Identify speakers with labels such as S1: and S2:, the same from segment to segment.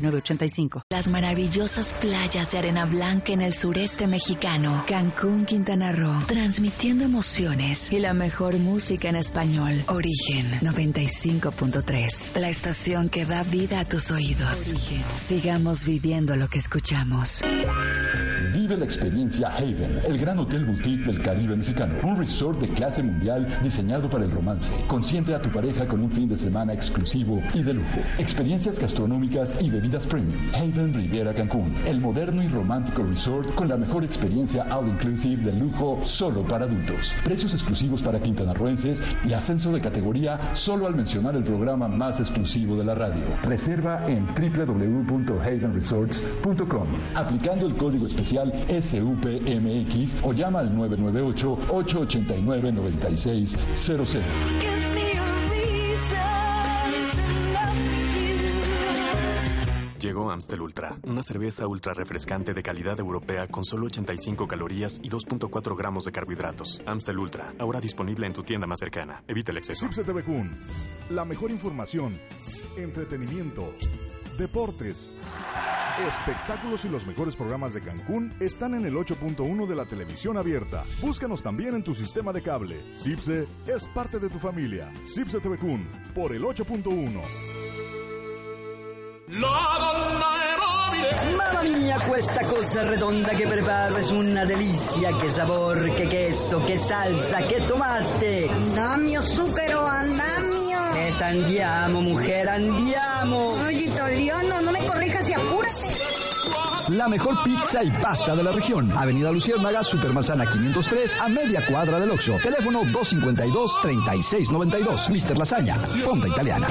S1: 906985.
S2: Las maravillosas playas de arena blanca en el sureste mexicano. Cancún, Quintana Roo. Transmitiendo emociones y la mejor música en español. Origen 95.3. La estación que da vida a tus oídos. Origen. Sigamos viviendo lo que escuchamos.
S3: Vive la experiencia Haven, el gran hotel boutique del Caribe mexicano. Un resort de clase mundial diseñado para el romance. Consiente a tu pareja con un fin de semana exclusivo y de lujo. Experiencias gastronómicas y bebidas premium. Haven Riviera Cancún, el moderno y romántico resort con la mejor experiencia all inclusive de lujo solo para adultos. Precios exclusivos para quintanarroenses y ascenso de categoría solo al mencionar el programa más exclusivo de la radio. Reserva en www.havenresorts.com aplicando el código especial SUPMX o llama al 998 889 9600.
S4: Llegó Amstel Ultra, una cerveza ultra refrescante de calidad europea con solo 85 calorías y 2.4 gramos de carbohidratos. Amstel Ultra, ahora disponible en tu tienda más cercana. Evita el exceso.
S5: TV Kun, la mejor información, entretenimiento, deportes, espectáculos y los mejores programas de Cancún están en el 8.1 de la televisión abierta. Búscanos también en tu sistema de cable. Cipse es parte de tu familia. Cipse TV Kun, por el 8.1.
S6: Mamma mia, questa cosa redonda che preparo es una delicia, che sabor, che queso, che salsa, che tomate.
S7: Andamio, zucchero, andamio.
S6: Es andiamo, mujer, andiamo.
S7: Oye, italiano, no me corrijas y apúrate.
S8: La mejor pizza y pasta de la región. Avenida Luciérnaga, Supermanzana 503, a media cuadra del Oxxo. Teléfono 252-3692. Mister Lasaña, Fonda Italiana.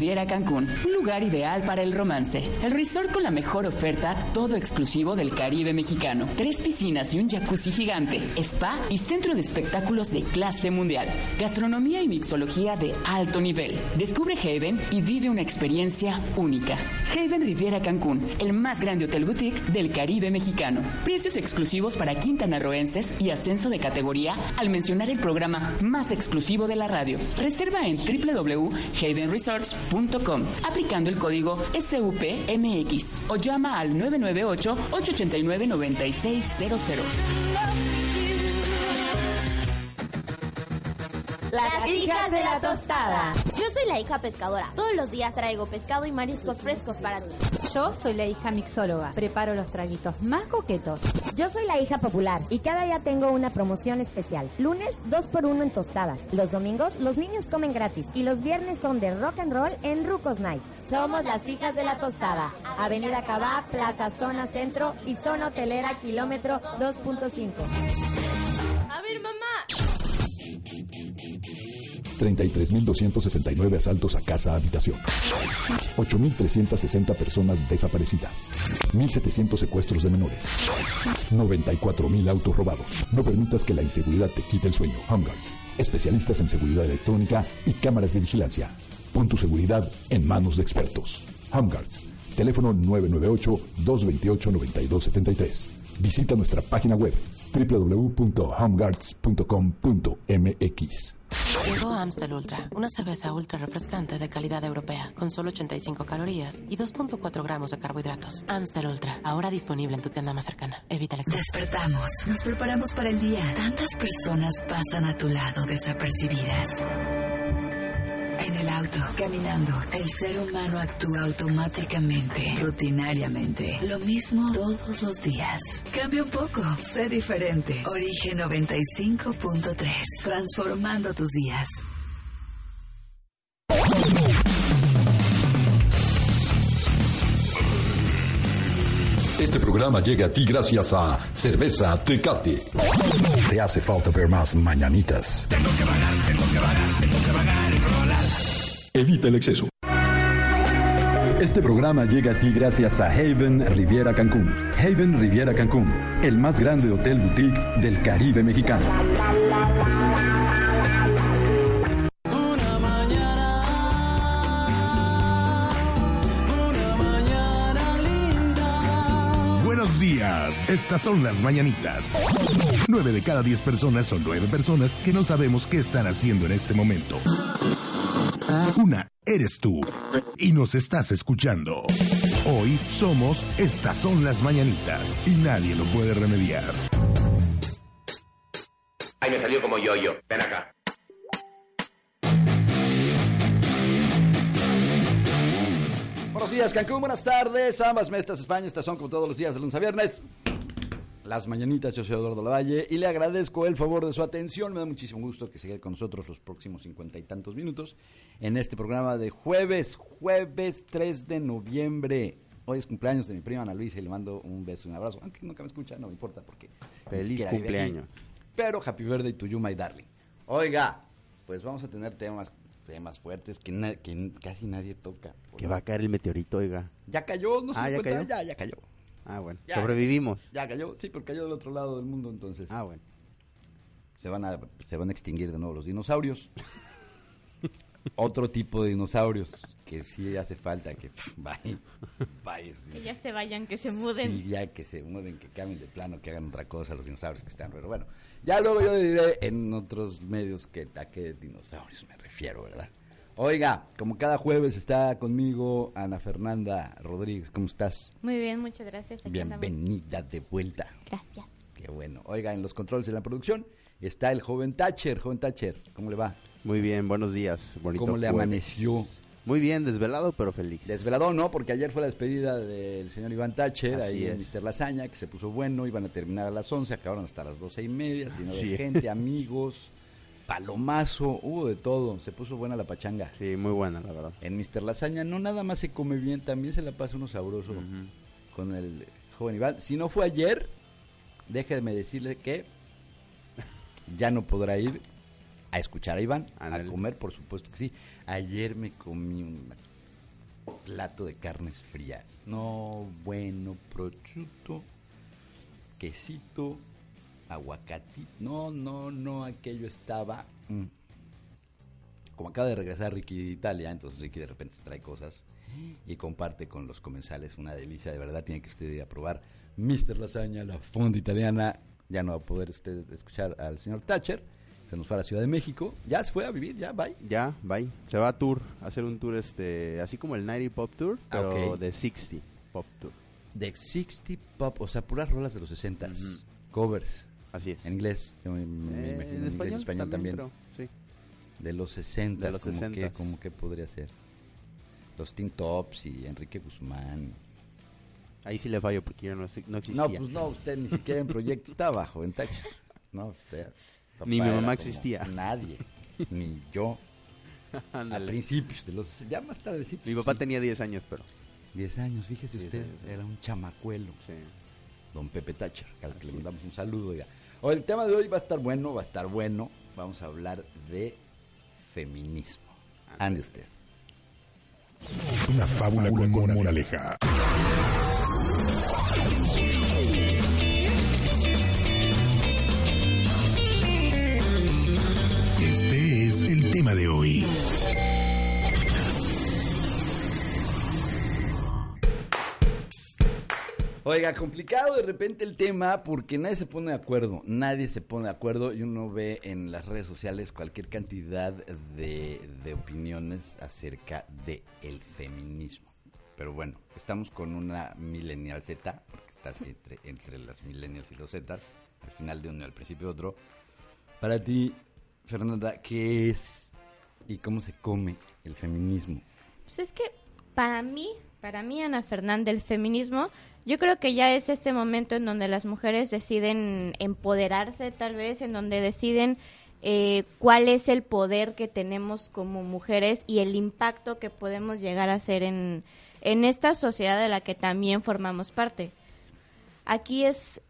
S9: Haven Riviera Cancún, un lugar ideal para el romance. El resort con la mejor oferta, todo exclusivo del Caribe mexicano. Tres piscinas y un jacuzzi gigante, spa y centro de espectáculos de clase mundial. Gastronomía y mixología de alto nivel. Descubre Haven y vive una experiencia única. Haven Riviera Cancún, el más grande hotel boutique del Caribe mexicano. Precios exclusivos para quintanarroenses y ascenso de categoría al mencionar el programa más exclusivo de la radio. Reserva en www.havenresorts.com aplicando el código SUPMX o llama al 998-889-9600.
S10: Las hijas de la tostada.
S11: Yo soy la hija pescadora. Todos los días traigo pescado y mariscos frescos para ti.
S12: Yo soy la hija mixóloga. Preparo los traguitos más coquetos.
S13: Yo soy la hija popular y cada día tengo una promoción especial. Lunes, 2 por 1 en tostadas. Los domingos, los niños comen gratis. Y los viernes son de rock and roll en Rucos Night.
S10: Somos las hijas de la tostada. Avenida Cabá, Plaza Zona Centro y Zona Hotelera, kilómetro 2.5.
S11: A ver, mamá.
S3: 33.269 asaltos a casa habitación. 8.360 personas desaparecidas. 1.700 secuestros de menores. 94.000 autos robados. No permitas que la inseguridad te quite el sueño. Home Guards, especialistas en seguridad electrónica y cámaras de vigilancia. Pon tu seguridad en manos de expertos. Home Guards, teléfono 998-228-9273. Visita nuestra página web www.homeguards.com.mx.
S14: Llegó Amstel Ultra, una cerveza ultra refrescante de calidad europea, con solo 85 calorías y 2.4 gramos de carbohidratos. Amstel Ultra, ahora disponible en tu tienda más cercana. Evita el exceso.
S2: Despertamos, nos preparamos para el día. Tantas personas pasan a tu lado desapercibidas. En el auto, caminando, el ser humano actúa automáticamente, rutinariamente. Lo mismo todos los días. Cambia un poco, sé diferente. Origen 95.3, transformando tus días.
S3: Este programa llega a ti gracias a Cerveza Tecate.
S8: Te hace falta ver más mañanitas.
S15: Tengo que vagar, tengo que vagar, tengo que rolar.
S3: Evita el exceso. Este programa llega a ti gracias a Haven Riviera Cancún. Haven Riviera Cancún, el más grande hotel boutique del Caribe mexicano.
S15: Buenos días, estas son las mañanitas. Nueve de cada diez personas son nueve personas que no sabemos qué están haciendo en este momento. Una eres tú y nos estás escuchando. Hoy somos Estas son las mañanitas y nadie lo puede remediar.
S16: Ay, me salió como yo-yo. Ven acá.
S17: Buenos días, Cancún. Buenas tardes. Ambas mestas España. Estas son como todos los días de lunes a viernes. Las mañanitas, yo soy Eduardo Lavalle y le agradezco el favor de su atención. Me da muchísimo gusto que quede con nosotros los próximos cincuenta y tantos minutos en este programa de jueves, jueves 3 de noviembre. Hoy es cumpleaños de mi prima Ana Luisa y le mando un beso y un abrazo. Aunque nunca me escucha, no me importa porque.
S18: Feliz cumpleaños.
S17: Pero happy birthday to you, my darling. Oiga, pues vamos a tener temas temas fuertes que, na- que casi nadie toca.
S18: Que va a caer el meteorito, oiga.
S17: Ya cayó, no se
S18: Ah, ¿ya cayó?
S17: ya, ya cayó.
S18: Ah, bueno.
S17: Ya.
S18: Sobrevivimos.
S17: Ya cayó, sí, pero cayó del otro lado del mundo, entonces.
S18: Ah, bueno.
S17: Se van a, se van a extinguir de nuevo los dinosaurios. Otro tipo de dinosaurios que sí hace falta que pff, bye, bye,
S19: Que ya se vayan, que se muden.
S17: Sí, ya que se muden, que cambien de plano, que hagan otra cosa los dinosaurios que están. Pero bueno, ya luego yo diré en otros medios que a qué dinosaurios me refiero, ¿verdad? Oiga, como cada jueves está conmigo Ana Fernanda Rodríguez. ¿Cómo estás?
S19: Muy bien, muchas gracias. Aquí andamos.
S17: Bienvenida de vuelta.
S19: Gracias.
S17: Qué bueno. Oiga, en los controles de la producción está el joven Thatcher. Joven Thatcher, ¿cómo le va?
S18: Muy bien, buenos días. Bonito
S17: ¿Cómo le
S18: jueves.
S17: amaneció?
S18: Muy bien, desvelado pero feliz.
S17: Desvelado no, porque ayer fue la despedida del señor Iván Thatcher,
S18: Así
S17: ahí en
S18: es.
S17: Mr. Lasaña, que se puso bueno, iban a terminar a las 11, acabaron hasta las doce y media, sino de
S18: Así
S17: gente, amigos, palomazo, hubo de todo, se puso buena la pachanga.
S18: Sí, muy buena, la verdad.
S17: En Mr. Lasaña no nada más se come bien, también se la pasa uno sabroso con el joven Iván. Si no fue ayer, déjeme decirle que ya no podrá ir a escuchar a Iván, a comer, por supuesto que sí. Ayer me comí un plato de carnes frías. No, bueno, prosciutto, quesito, aguacatito. No, no, no, aquello estaba... mm. Como acaba de regresar Ricky de Italia, entonces Ricky de repente se trae cosas y comparte con los comensales. Una delicia, de verdad, tiene que usted ir a probar Mr. Lasaña, la fonda italiana. Ya no va a poder usted escuchar al señor Thatcher. Se nos fue a la Ciudad de México. Ya se fue a vivir, ya, bye.
S18: Ya, bye. Se va a tour, a hacer un tour este, así como el 90 Pop Tour,
S17: Ah,
S18: pero de 60 Pop Tour.
S17: De 60 Pop, o sea, puras rolas de los 60 Covers.
S18: Así es.
S17: En inglés, yo me, me
S18: Eh,
S17: imagino,
S18: en
S17: inglés
S18: español
S17: también.
S18: sí.
S17: De los 60
S18: De los
S17: como
S18: 60s.
S17: Que, como que podría ser. Los Teen Tops y Enrique Guzmán.
S18: Ahí sí le fallo porque yo no, no existía.
S17: No, pues no, usted ni siquiera en proyecto está abajo, en Tacha. No, usted.
S18: Ni mi mamá existía.
S17: Nadie, ni yo. a principios de los. Ya más tarde sí.
S18: Mi papá tenía 10 años, pero.
S17: 10 años, fíjese usted,
S18: años,
S17: era un chamacuelo.
S18: Sí.
S17: Don Pepe Tacher, al que le mandamos un saludo. Oiga. El tema de hoy va a estar bueno, va a estar bueno. Vamos a hablar de feminismo. Ande usted.
S15: Una fábula con moraleja. Este es el tema de hoy.
S17: Oiga, complicado de repente el tema porque nadie se pone de acuerdo, nadie se pone de acuerdo y uno ve en las redes sociales cualquier cantidad de, de opiniones acerca del el feminismo. Pero bueno, estamos con una millennial Z, porque está así entre, entre las millennials y los Zetas, al final de uno y al principio de otro. Para ti, Fernanda, ¿qué es y cómo se come el feminismo?
S19: Pues es que para mí, para mí, Ana Fernanda, el feminismo, yo creo que ya es este momento en donde las mujeres deciden empoderarse, tal vez, en donde deciden eh, cuál es el poder que tenemos como mujeres y el impacto que podemos llegar a hacer en, en esta sociedad de la que también formamos parte. Aquí es,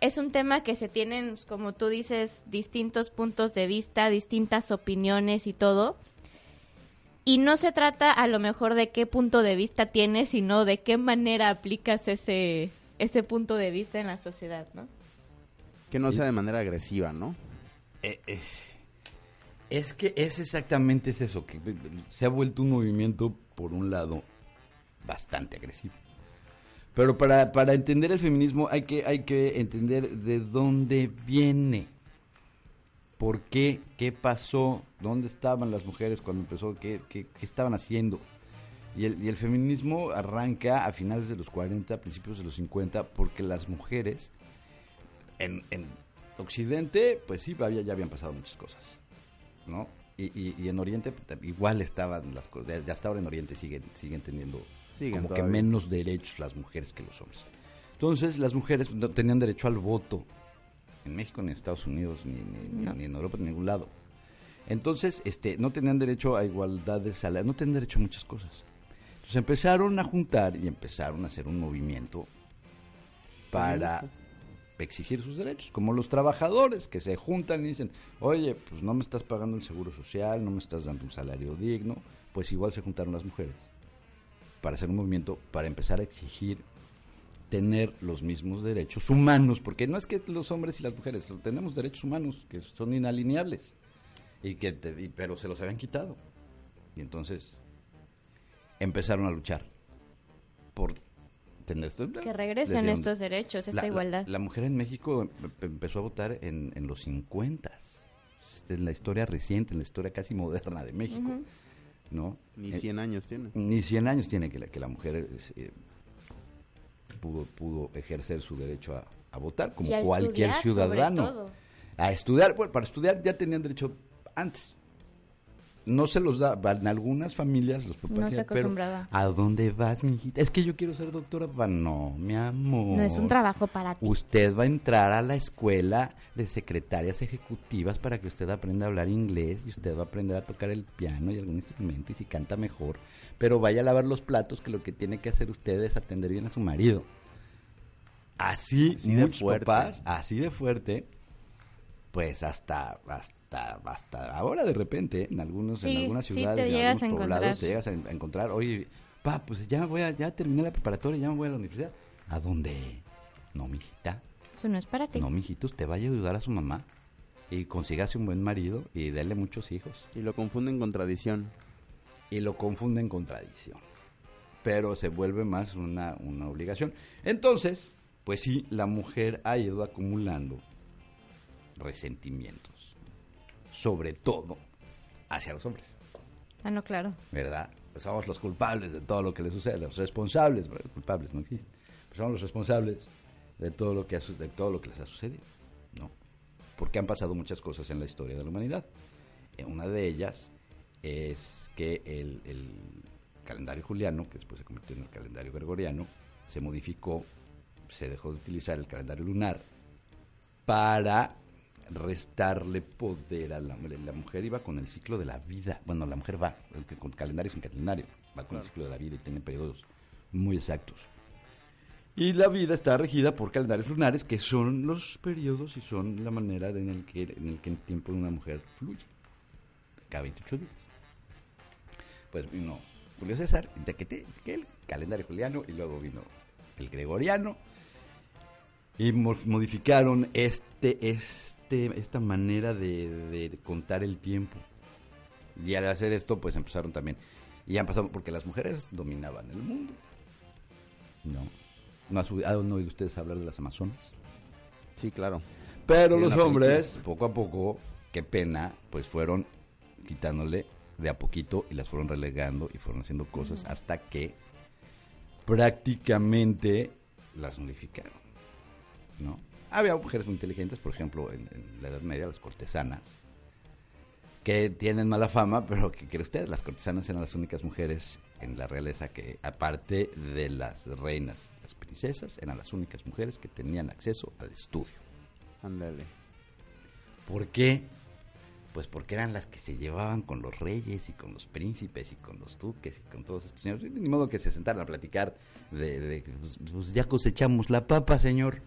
S19: es un tema que se tienen, como tú dices, distintos puntos de vista, distintas opiniones y todo. Y no se trata a lo mejor de qué punto de vista tienes, sino de qué manera aplicas ese, ese punto de vista en la sociedad, ¿no?
S18: Que no sea de manera agresiva, ¿no?
S17: Eh, eh, es que es exactamente es eso, que se ha vuelto un movimiento, por un lado, bastante agresivo. Pero para, para entender el feminismo hay que, hay que entender de dónde viene. ¿Por qué? ¿Qué pasó? ¿Dónde estaban las mujeres cuando empezó? ¿Qué, qué, qué estaban haciendo? Y el, y el, feminismo arranca a finales de los 40, principios de los 50, porque las mujeres en, en Occidente, pues sí, había, ya habían pasado muchas cosas, ¿no? Y, y, y en Oriente pues, igual estaban las cosas, ya hasta ahora en Oriente siguen, siguen teniendo
S18: Siguen
S17: como
S18: todavía.
S17: que menos derechos las mujeres que los hombres. Entonces las mujeres no tenían derecho al voto en México, ni en Estados Unidos, ni, ni,
S19: No.
S17: ni en Europa, ni en ningún lado. Entonces, este, no tenían derecho a igualdad de salario, no tenían derecho a muchas cosas. Entonces empezaron a juntar y empezaron a hacer un movimiento para exigir sus derechos, como los trabajadores que se juntan y dicen, oye, pues no me estás pagando el seguro social, no me estás dando un salario digno, pues igual se juntaron las mujeres para hacer un movimiento, para empezar a exigir tener los mismos derechos humanos, porque no es que los hombres y las mujeres tenemos derechos humanos que son inalineables, y que te- y- pero se los habían quitado. Y entonces empezaron a luchar por tener esto.
S19: Que regresen estos derechos, esta
S17: la-
S19: igualdad.
S17: La, mujer en México em- empezó a votar en, en los 50 en la historia reciente, en la historia casi moderna de México. ¿no?
S18: Ni
S17: Eh,
S18: 100 años tiene.
S17: Ni 100 años tiene que la, que la mujer eh, pudo, pudo ejercer su derecho a, a votar, como cualquier
S19: estudiar,
S17: ciudadano. A estudiar, bueno, para estudiar ya tenían derecho antes. No se los da, en algunas familias los papás
S19: No se
S17: decían, pero. ¿a dónde vas, mijita? Es que yo quiero ser doctora. Pa- No, mi amor.
S19: No es un trabajo para ti.
S17: Usted va a entrar a la escuela de secretarias ejecutivas para que usted aprenda a hablar inglés y usted va a aprender a tocar el piano y algún instrumento y si canta mejor. Pero vaya a lavar los platos que lo que tiene que hacer usted es atender bien a su marido. Así,
S18: Así de fuerte.
S17: papás, así de fuerte, pues hasta hasta hasta ahora de repente en algunos en algunas
S19: sí
S17: ciudades
S19: te
S17: en algunos
S19: a
S17: poblados
S19: encontrar.
S17: te llegas a, en- a encontrar oye pa pues ya voy a ya terminé la preparatoria ya me voy a la universidad a dónde no mijita
S19: Eso no es para ti.
S17: no mijito usted vaya a ayudar a su mamá y consígase un buen marido y déle muchos hijos
S18: Y lo confunden con tradición.
S17: y lo confunden con tradición. Pero se vuelve más una, una obligación. Entonces, pues sí, la mujer ha ido acumulando resentimientos, sobre todo hacia los hombres,
S19: Ah, no, claro.
S17: ¿verdad? Somos los culpables de todo lo que les sucede, los responsables, bueno, culpables no existen, pero somos los responsables de todo lo que de todo lo que les ha sucedido, ¿no? Porque han pasado muchas cosas en la historia de la humanidad. Eh, Una de ellas es que el, el calendario juliano, que después se convirtió en el calendario gregoriano, se modificó, se dejó de utilizar el calendario lunar para restarle poder a la mujer. La mujer iba con el ciclo de la vida. Bueno, la mujer va, el que con calendario sin calendario, va con el ciclo de la vida y tiene periodos muy exactos. Y la vida está regida por calendarios lunares, que son los periodos y son la manera de- en, el que, en el que el tiempo de una mujer fluye. Cada 28 días. Pues vino Julio César, el calendario juliano, y luego vino el gregoriano, y mo- modificaron este, este, esta manera de, de contar el tiempo. Y al hacer esto, pues empezaron también. Y han pasado porque las mujeres dominaban el mundo. No. ¿No has oído- han oído ustedes hablar de las Amazonas?
S18: Sí, claro.
S17: Pero
S18: Sí,
S17: los hombres,
S18: película.
S17: poco a poco, qué pena, pues fueron quitándole de a poquito y las fueron relegando y fueron haciendo cosas hasta que prácticamente las nulificaron. ¿no? Había mujeres muy inteligentes, por ejemplo, en, en la Edad Media, las cortesanas, que tienen mala fama, pero ¿qué cree usted? Las cortesanas eran las únicas mujeres en la realeza que, aparte de las reinas, las princesas, eran las únicas mujeres que tenían acceso al estudio.
S18: Ándale.
S17: ¿Por qué? Pues porque eran las que se llevaban con los reyes y con los príncipes y con los duques y con todos estos señores. Ni modo que se sentaran a platicar de, de, pues, pues ya cosechamos la papa, señor.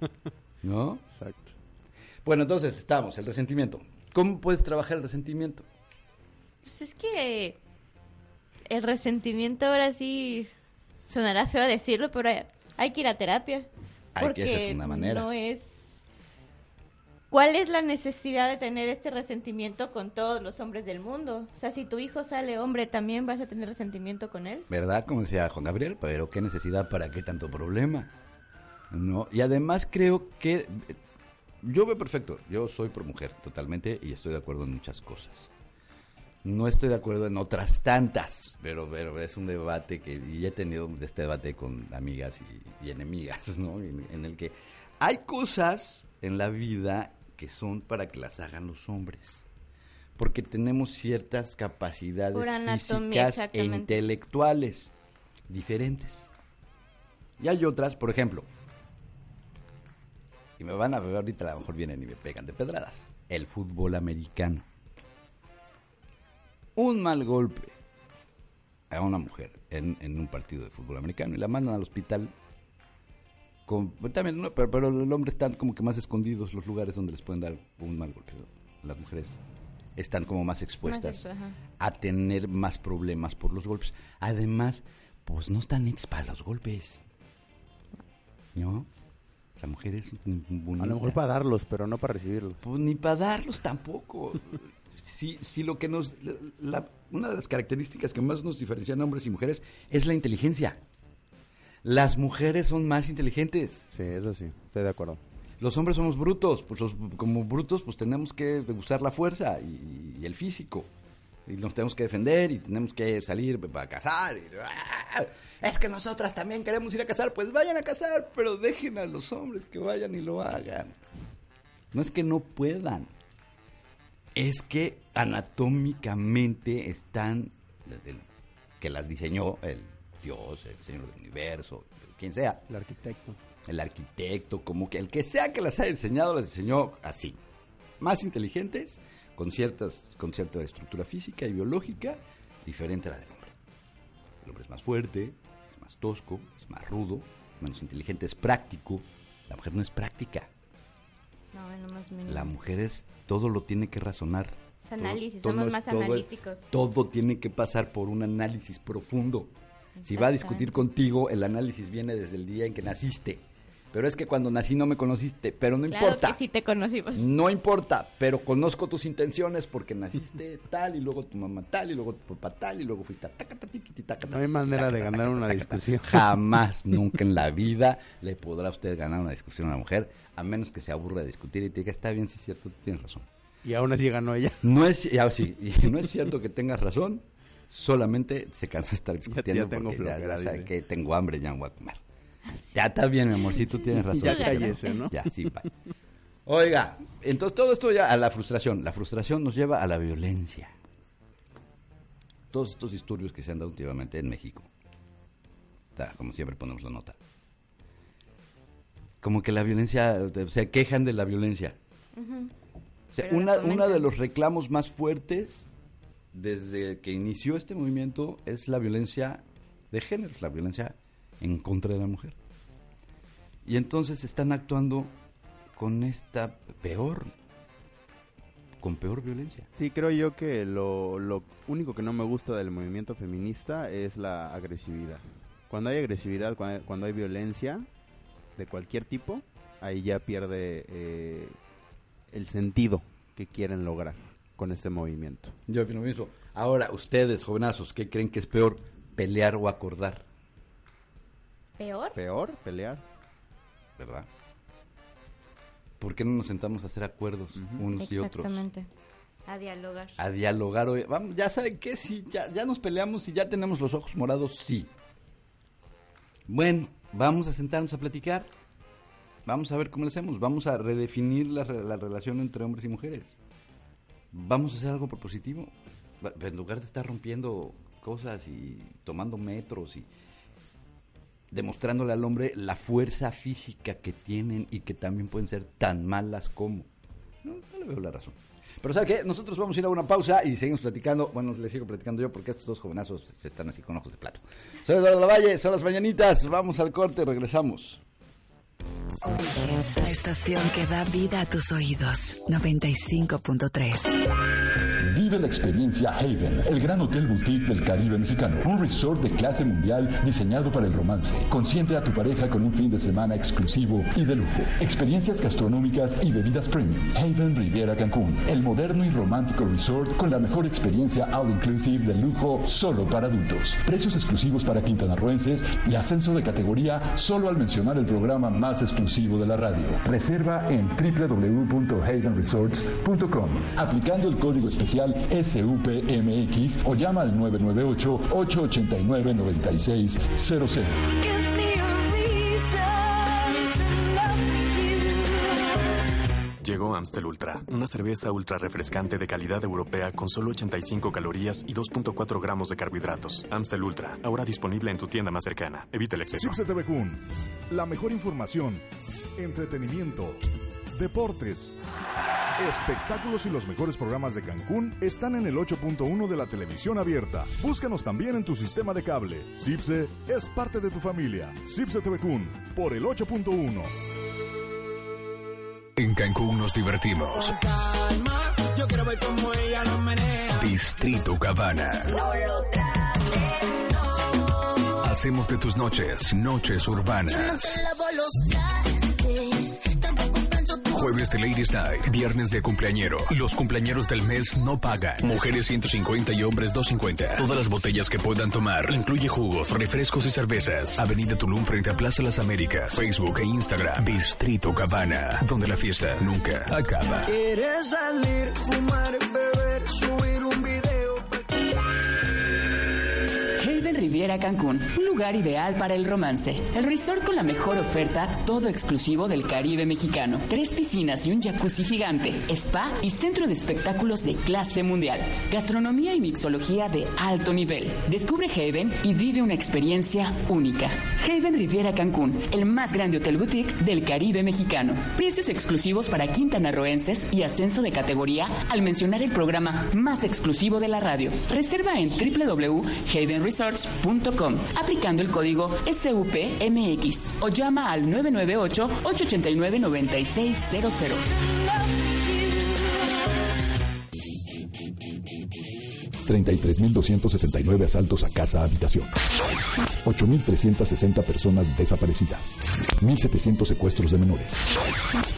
S17: ¿No?
S18: Exacto.
S17: Bueno, entonces estamos, el resentimiento. ¿Cómo puedes trabajar el resentimiento?
S19: Pues es que el resentimiento ahora sí sonará feo decirlo, pero hay, hay que ir a terapia.
S17: Hay
S19: porque
S17: que esa es una manera.
S19: no es ¿Cuál es la necesidad de tener este resentimiento con todos los hombres del mundo? O sea, si tu hijo sale hombre, ¿también vas a tener resentimiento con él?
S17: ¿Verdad? Como decía Juan Gabriel, pero qué necesidad, para qué tanto problema. ¿No? Y además creo que yo veo perfecto, yo soy pro mujer totalmente y estoy de acuerdo en muchas cosas. No estoy de acuerdo en otras tantas, pero, pero es un debate que ya he tenido este debate con amigas y, y enemigas, ¿no? En, en el que hay cosas en la vida que son para que las hagan los hombres. Porque tenemos ciertas capacidades
S19: anatomía,
S17: físicas e intelectuales diferentes. Y hay otras, por ejemplo, y me van a ver ahorita, a lo mejor vienen y me pegan de pedradas. El fútbol americano. Un mal golpe a una mujer en, en un partido de fútbol americano y la mandan al hospital. Con, también, no, pero, pero el hombre están como que más escondidos los lugares donde les pueden dar un mal golpe. Las mujeres están como más expuestas a tener más problemas por los golpes. Además, pues no están hechas para los golpes. ¿No? La mujer es bonita.
S18: A lo mejor para darlos, pero no para recibirlos.
S17: Pues ni para darlos tampoco. Si, si lo que nos... la- una de las características que más nos diferencian a hombres y mujeres es la inteligencia. Las mujeres son más inteligentes.
S18: Sí, eso sí, estoy de acuerdo.
S17: Los hombres somos brutos, pues los- como brutos pues tenemos que usar la fuerza y, y el físico. Y nos tenemos que defender y tenemos que salir para cazar. y- ¡ah! Es que nosotras también queremos ir a cazar, pues vayan a cazar, pero dejen a los hombres que vayan y lo hagan. No es que no puedan, es que anatómicamente están, el- que las diseñó el Dios, el Señor del Universo, quien sea.
S18: El arquitecto.
S17: El arquitecto, como que el que sea que las haya diseñado, las diseñó así. Más inteligentes, con, ciertas, con cierta estructura física y biológica, diferente a la del hombre. El hombre es más fuerte, es más tosco, es más rudo, es menos inteligente, es práctico. La mujer no es práctica.
S19: No, más.
S17: La mujer es todo lo tiene que razonar.
S19: Es análisis,
S17: Todo-
S19: somos
S17: todo-
S19: más
S17: todo-
S19: analíticos.
S17: Todo tiene que pasar por un análisis profundo. Si va a discutir contigo, el análisis viene desde el día en que naciste. Pero es que cuando nací no me conociste, pero no
S19: Claro
S17: importa.
S19: que sí te conocimos.
S17: No importa, pero conozco tus intenciones porque naciste tal y luego tu mamá tal y luego tu papá tal y luego fuiste a taca, taca, tiqui, taca,
S18: No hay manera de ganar una discusión.
S17: Jamás, nunca en la vida le podrá usted ganar una discusión a una mujer, a menos que se aburra de discutir y te diga, está bien, sí es cierto, tú tienes razón.
S18: Y aún así ganó ella.
S17: No es, ya, sí, y no es cierto que tengas razón, solamente se cansa de estar discutiendo
S18: ya tengo
S17: porque ya- ya sabe que tengo hambre, ya no voy a comer. Ya está bien, mi amorcito, tienes razón.
S18: Ya cállese, ¿no?
S17: Ya, sí, bye. Oiga, entonces todo esto ya a la frustración. La frustración nos lleva a la violencia. Todos estos disturbios que se han dado últimamente en México. Como siempre ponemos la nota. Como que la violencia, se quejan de la violencia. O sea, una, una de los reclamos más fuertes desde que inició este movimiento es la violencia de género, la violencia en contra de la mujer. Y entonces están actuando con esta peor, con peor violencia.
S18: Sí, creo yo que lo, lo único que no me gusta del movimiento feminista es la agresividad. Cuando hay agresividad, cuando hay, cuando hay violencia de cualquier tipo, ahí ya pierde eh, el sentido que quieren lograr con este movimiento.
S17: Yo opino lo mismo. Ahora, ustedes, jovenazos, ¿qué creen que es peor, pelear o acordar?
S19: ¿Peor?
S18: Peor, pelear.
S17: ¿Verdad? ¿Por qué no nos sentamos a hacer acuerdos unos y otros?
S19: Exactamente. A dialogar.
S17: a dialogar. oye, Vamos, ya saben que sí, ya, ya nos peleamos y ya tenemos los ojos morados, sí. Bueno, vamos a sentarnos a platicar. Vamos a ver cómo lo hacemos. Vamos a redefinir la, re- la relación entre hombres y mujeres. Vamos a hacer algo propositivo. En lugar de estar rompiendo cosas y tomando metros y demostrándole al hombre la fuerza física que tienen y que también pueden ser tan malas como. No, no le veo la razón. Pero ¿sabe qué? Nosotros vamos a ir a una pausa y seguimos platicando. Bueno, les sigo platicando yo porque estos dos jovenazos se están así con ojos de plato. Soy Eduardo Lavalle, son las mañanitas. Vamos al corte, regresamos.
S2: La estación que da vida a tus oídos. 95.3.
S3: Vive la experiencia Haven, el gran hotel boutique del Caribe mexicano. Un resort de clase mundial diseñado para el romance. Consiente a tu pareja con un fin de semana exclusivo y de lujo. Experiencias gastronómicas y bebidas premium. Haven Riviera Cancún, el moderno y romántico resort con la mejor experiencia all inclusive de lujo solo para adultos. Precios exclusivos para quintanarroenses y ascenso de categoría solo al mencionar el programa más exclusivo de la radio. Reserva en www.havenresorts.com aplicando el código especial SUPMX o llama al 998 889 9600.
S4: Llegó Amstel Ultra, una cerveza ultra refrescante de calidad europea con solo 85 calorías y 2.4 gramos de carbohidratos. Amstel Ultra, ahora disponible en tu tienda más cercana. Evita el exceso.
S5: Cipse TV Kun, la mejor información, entretenimiento, deportes, espectáculos y los mejores programas de Cancún están en el 8.1 de la televisión abierta. Búscanos también en tu sistema de cable. Cipse es parte de tu familia. Cipse TV Kun, por el 8.1.
S20: En Cancún nos divertimos.
S21: Yo quiero ver cómo ella lo menea.
S20: Distrito Cabana. Hacemos de tus noches noches urbanas. Jueves de Ladies Night, viernes de cumpleañero. Los cumpleañeros del mes no pagan. Mujeres 150 y hombres 250. Todas las botellas que puedan tomar. Incluye jugos, refrescos y cervezas. Avenida Tulum frente a Plaza Las Américas. Facebook e Instagram. Distrito Cabana, donde la fiesta nunca acaba.
S21: Quieres salir, fumar, beber,
S9: Haven Riviera Cancún, un lugar ideal para el romance. El resort con la mejor oferta, todo exclusivo del Caribe mexicano. Tres piscinas y un jacuzzi gigante, spa y centro de espectáculos de clase mundial. Gastronomía y mixología de alto nivel. Descubre Haven y vive una experiencia única. Haven Riviera Cancún, el más grande hotel boutique del Caribe mexicano. Precios exclusivos para quintanarroenses y ascenso de categoría al mencionar el programa más exclusivo de la radio. Reserva en aplicando el código SUPMX o llama al 998-889-9600.
S3: 33.269 asaltos a casa habitación. 8.360 personas desaparecidas. 1.700 secuestros de menores.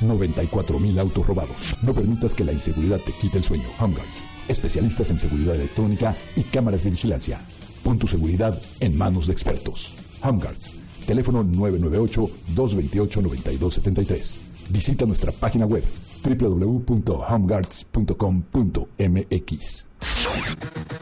S3: 94.000 autos robados. No permitas que la inseguridad te quite el sueño. Homeguards. Especialistas en seguridad electrónica y cámaras de vigilancia. Pon tu seguridad en manos de expertos. Homeguards. Teléfono 998-228-9273. Visita nuestra página web www.homeguards.com.mx.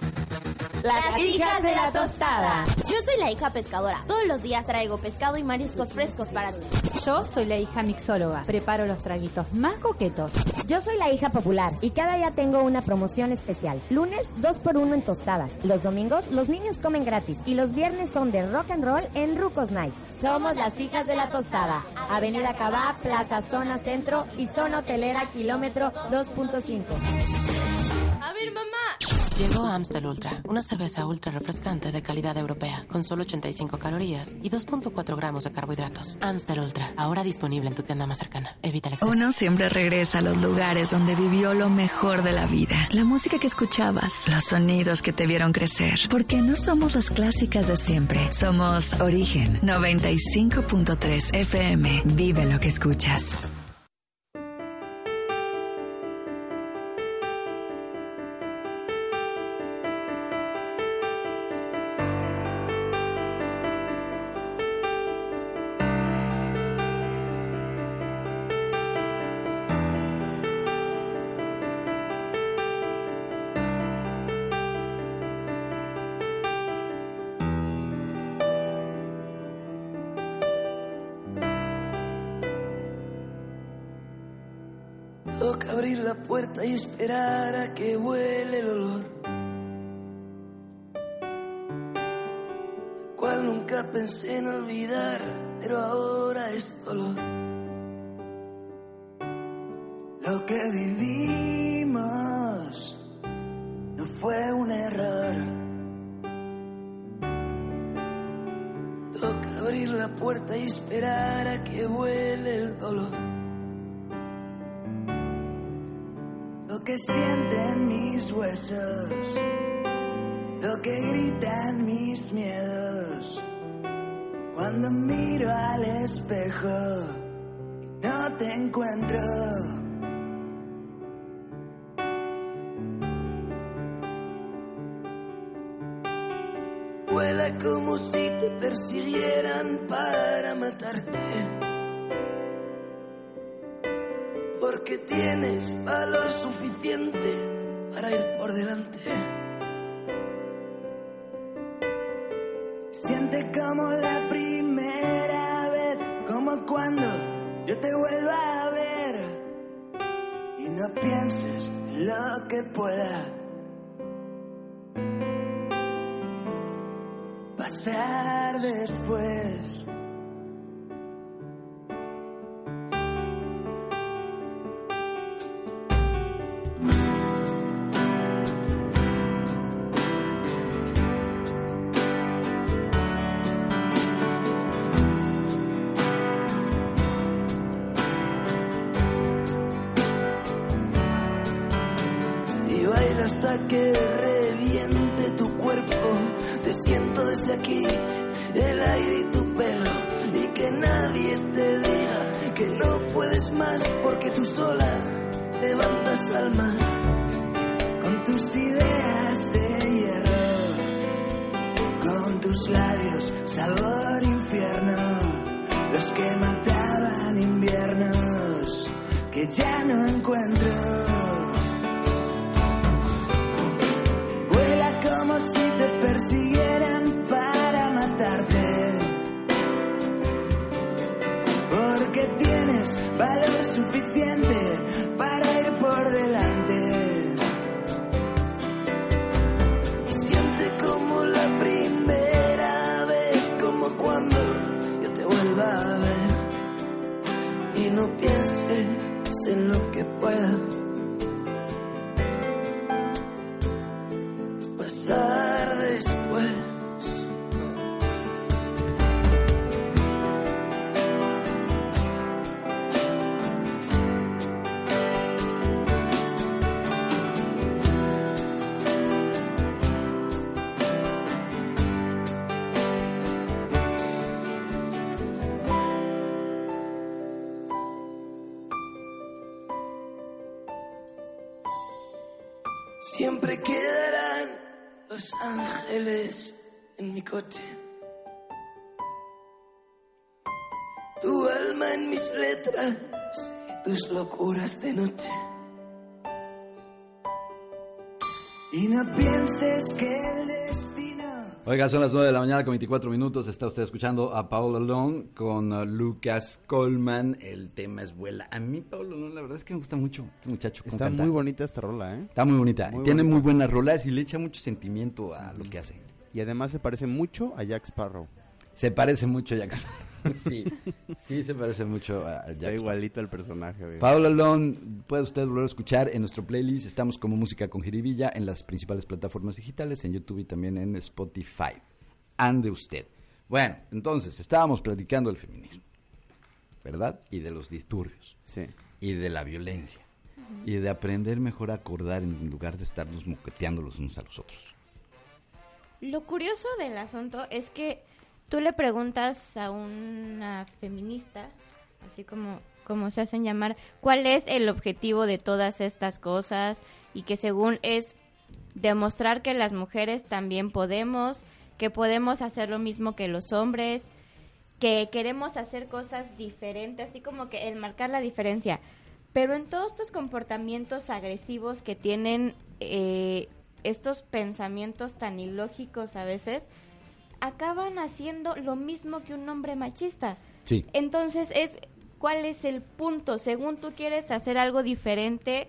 S10: Las hijas de la tostada.
S11: Yo soy la hija pescadora. Todos los días traigo pescado y mariscos frescos para ti.
S12: Yo soy la hija mixóloga. Preparo los traguitos más coquetos.
S13: Yo soy la hija popular y cada día tengo una promoción especial. Lunes, 2 por 1 en tostadas. Los domingos, los niños comen gratis. Y los viernes son de rock and roll en Rucos Night. Somos las hijas de la tostada. Avenida Cabá, Plaza Zona Centro y Zona Hotelera, kilómetro 2.5.
S11: A.
S14: Llegó Amstel Ultra, una cerveza ultra refrescante de calidad europea, con solo 85 calorías y 2.4 gramos de carbohidratos. Amstel Ultra, ahora disponible en tu tienda más cercana. Evita el exceso.
S2: Uno siempre regresa a los lugares donde vivió lo mejor de la vida. La música que escuchabas, los sonidos que te vieron crecer. Porque no somos las clásicas de siempre. Somos Origen 95.3 FM. Vive lo que escuchas.
S21: Y esperar a que vuele el olor. Cual nunca pensé en olvidar, pero ahora es dolor. Lo que vivimos no fue un error. Toca abrir la puerta y esperar a que vuele el dolor. Que sienten mis huesos, lo que gritan mis miedos. Cuando miro al espejo y no te encuentro. Vuela como si te persiguieran para matarte. Porque tienes valor suficiente para ir por delante. Siente como la primera vez, como cuando yo te vuelva a ver. Y no pienses en lo que pueda pasar después. Tus locuras de noche. Y no pienses que el destino
S17: Oiga, son las 9 de la mañana con 24 minutos. Está usted escuchando a Paul Alone con uh, Lucas Coleman. El tema es vuela. A mí, Paul Alone, la verdad es que me gusta mucho este muchacho.
S18: Está muy bonita esta rola, ¿eh?
S17: Está muy bonita.
S18: Muy
S17: Tiene
S18: bonita.
S17: muy buenas rolas y le echa mucho sentimiento a lo que hace.
S18: Y además se parece mucho a Jack Sparrow.
S17: Se parece mucho a Jack Sparrow. Sí, sí se parece mucho a Jack
S18: Está igualito el personaje. güey.
S17: Paula Alone, puede usted volver a escuchar en nuestro playlist. Estamos como Música con Jiribilla en las principales plataformas digitales, en YouTube y también en Spotify. Ande usted. Bueno, entonces, estábamos platicando del feminismo, ¿verdad? Y de los disturbios.
S18: Sí.
S17: Y de la violencia. Y de aprender mejor a acordar en lugar de estarnos moqueteando los unos a los otros.
S19: Lo curioso del asunto es que tú le preguntas a una feminista, así como, como se hacen llamar, cuál es el objetivo de todas estas cosas y que según es demostrar que las mujeres también podemos, que podemos hacer lo mismo que los hombres, que queremos hacer cosas diferentes, así como que el marcar la diferencia. Pero en todos estos comportamientos agresivos que tienen eh, estos pensamientos tan ilógicos a veces, acaban haciendo lo mismo que un hombre machista.
S17: Sí.
S19: Entonces es cuál es el punto, según tú quieres hacer algo diferente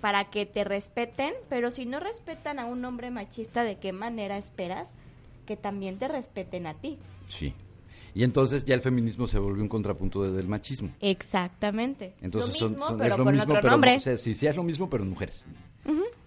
S19: para que te respeten, pero si no respetan a un hombre machista, ¿de qué manera esperas que también te respeten a ti?
S17: Sí. Y entonces ya el feminismo se volvió un contrapunto de- del machismo.
S19: Exactamente.
S17: Entonces
S19: lo
S17: son-
S19: mismo,
S17: son-
S19: pero
S17: es lo
S19: con
S17: mismo,
S19: otro
S17: pero-
S19: nombre.
S17: o sea, sí, sí es lo mismo, pero en mujeres.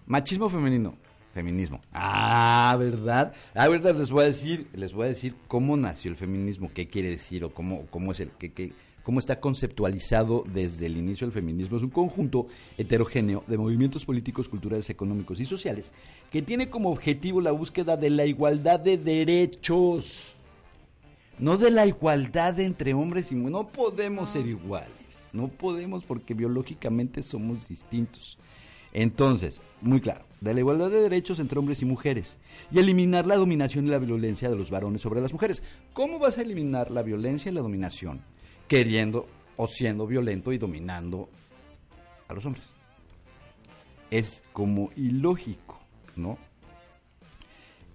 S17: Machismo femenino. Feminismo. Ah, ¿verdad? Ah, ¿verdad? Les voy a decir, les voy a decir cómo nació el feminismo, qué quiere decir o cómo, cómo es el, qué, qué- cómo está conceptualizado desde el inicio del feminismo. Es un conjunto heterogéneo de movimientos políticos, culturales, económicos y sociales que tiene como objetivo la búsqueda de la igualdad de derechos. No de la igualdad entre hombres y mujeres. No podemos ser iguales. No podemos porque biológicamente somos distintos. Entonces, muy claro, de la igualdad de derechos entre hombres y mujeres y eliminar la dominación y la violencia de los varones sobre las mujeres. ¿Cómo vas a eliminar la violencia y la dominación queriendo o siendo violento y dominando a los hombres? Es como ilógico, ¿no?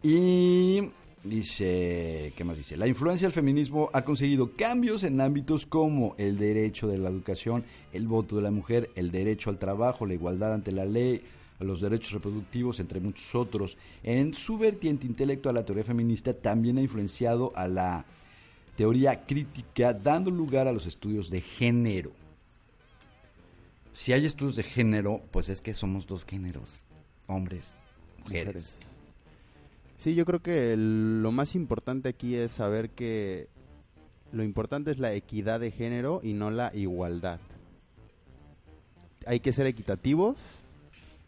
S17: Y dice, ¿qué más dice? La influencia del feminismo ha conseguido cambios en ámbitos como el derecho de la educación, el voto de la mujer, el derecho al trabajo, la igualdad ante la ley, los derechos reproductivos, entre muchos otros. En su vertiente intelectual, la teoría feminista también ha influenciado a la teoría crítica, dando lugar a los estudios de género. Si hay estudios de género, pues es que somos dos géneros, hombres, mujeres.
S18: Sí, yo creo que el- lo más importante aquí es saber que lo importante es la equidad de género y no la igualdad. Hay que ser equitativos.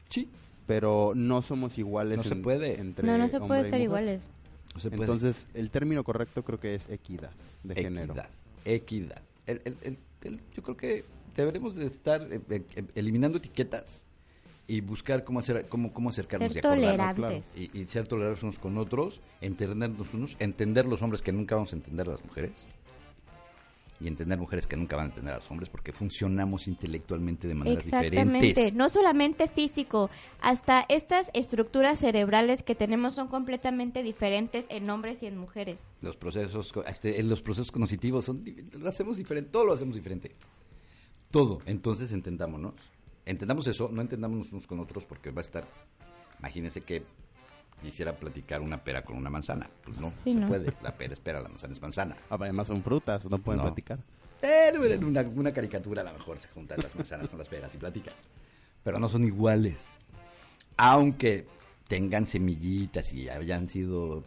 S17: Sí.
S18: Pero no somos iguales.
S17: No se
S18: en-
S17: puede.
S18: entre
S19: No, no se puede ser iguales.
S17: No se puede.
S18: Entonces, el término correcto creo que es equidad de género.
S17: Equidad. Equidad. El- el- el- el- yo creo que deberemos de estar eh, eh, eliminando etiquetas y buscar cómo hacer cómo, cómo acercarnos
S19: Ser
S17: y acordarnos,
S19: tolerantes.
S17: y, y ser tolerantes unos con otros, entendernos unos, entender los hombres que nunca vamos a entender a las mujeres y entender mujeres que nunca van a entender a los hombres porque funcionamos intelectualmente de maneras
S19: Exactamente,
S17: diferentes.
S19: no solamente físico, hasta estas estructuras cerebrales que tenemos son completamente diferentes en hombres y en mujeres.
S17: Los procesos, este, los procesos cognitivos son, lo hacemos diferente, todo lo hacemos diferente. Todo. Entonces entendámonos. Entendamos eso, no entendamos unos con otros porque va a estar. Imagínense que quisiera platicar una pera con una manzana. Pues no,
S19: Sí,
S17: se
S19: no.
S17: puede. La pera es pera, la manzana es manzana.
S18: Además son frutas, no pueden
S17: No.
S18: platicar.
S17: Eh, en una, una caricatura a lo mejor se juntan las manzanas con las peras y platican. Pero no son iguales. Aunque tengan semillitas y hayan sido,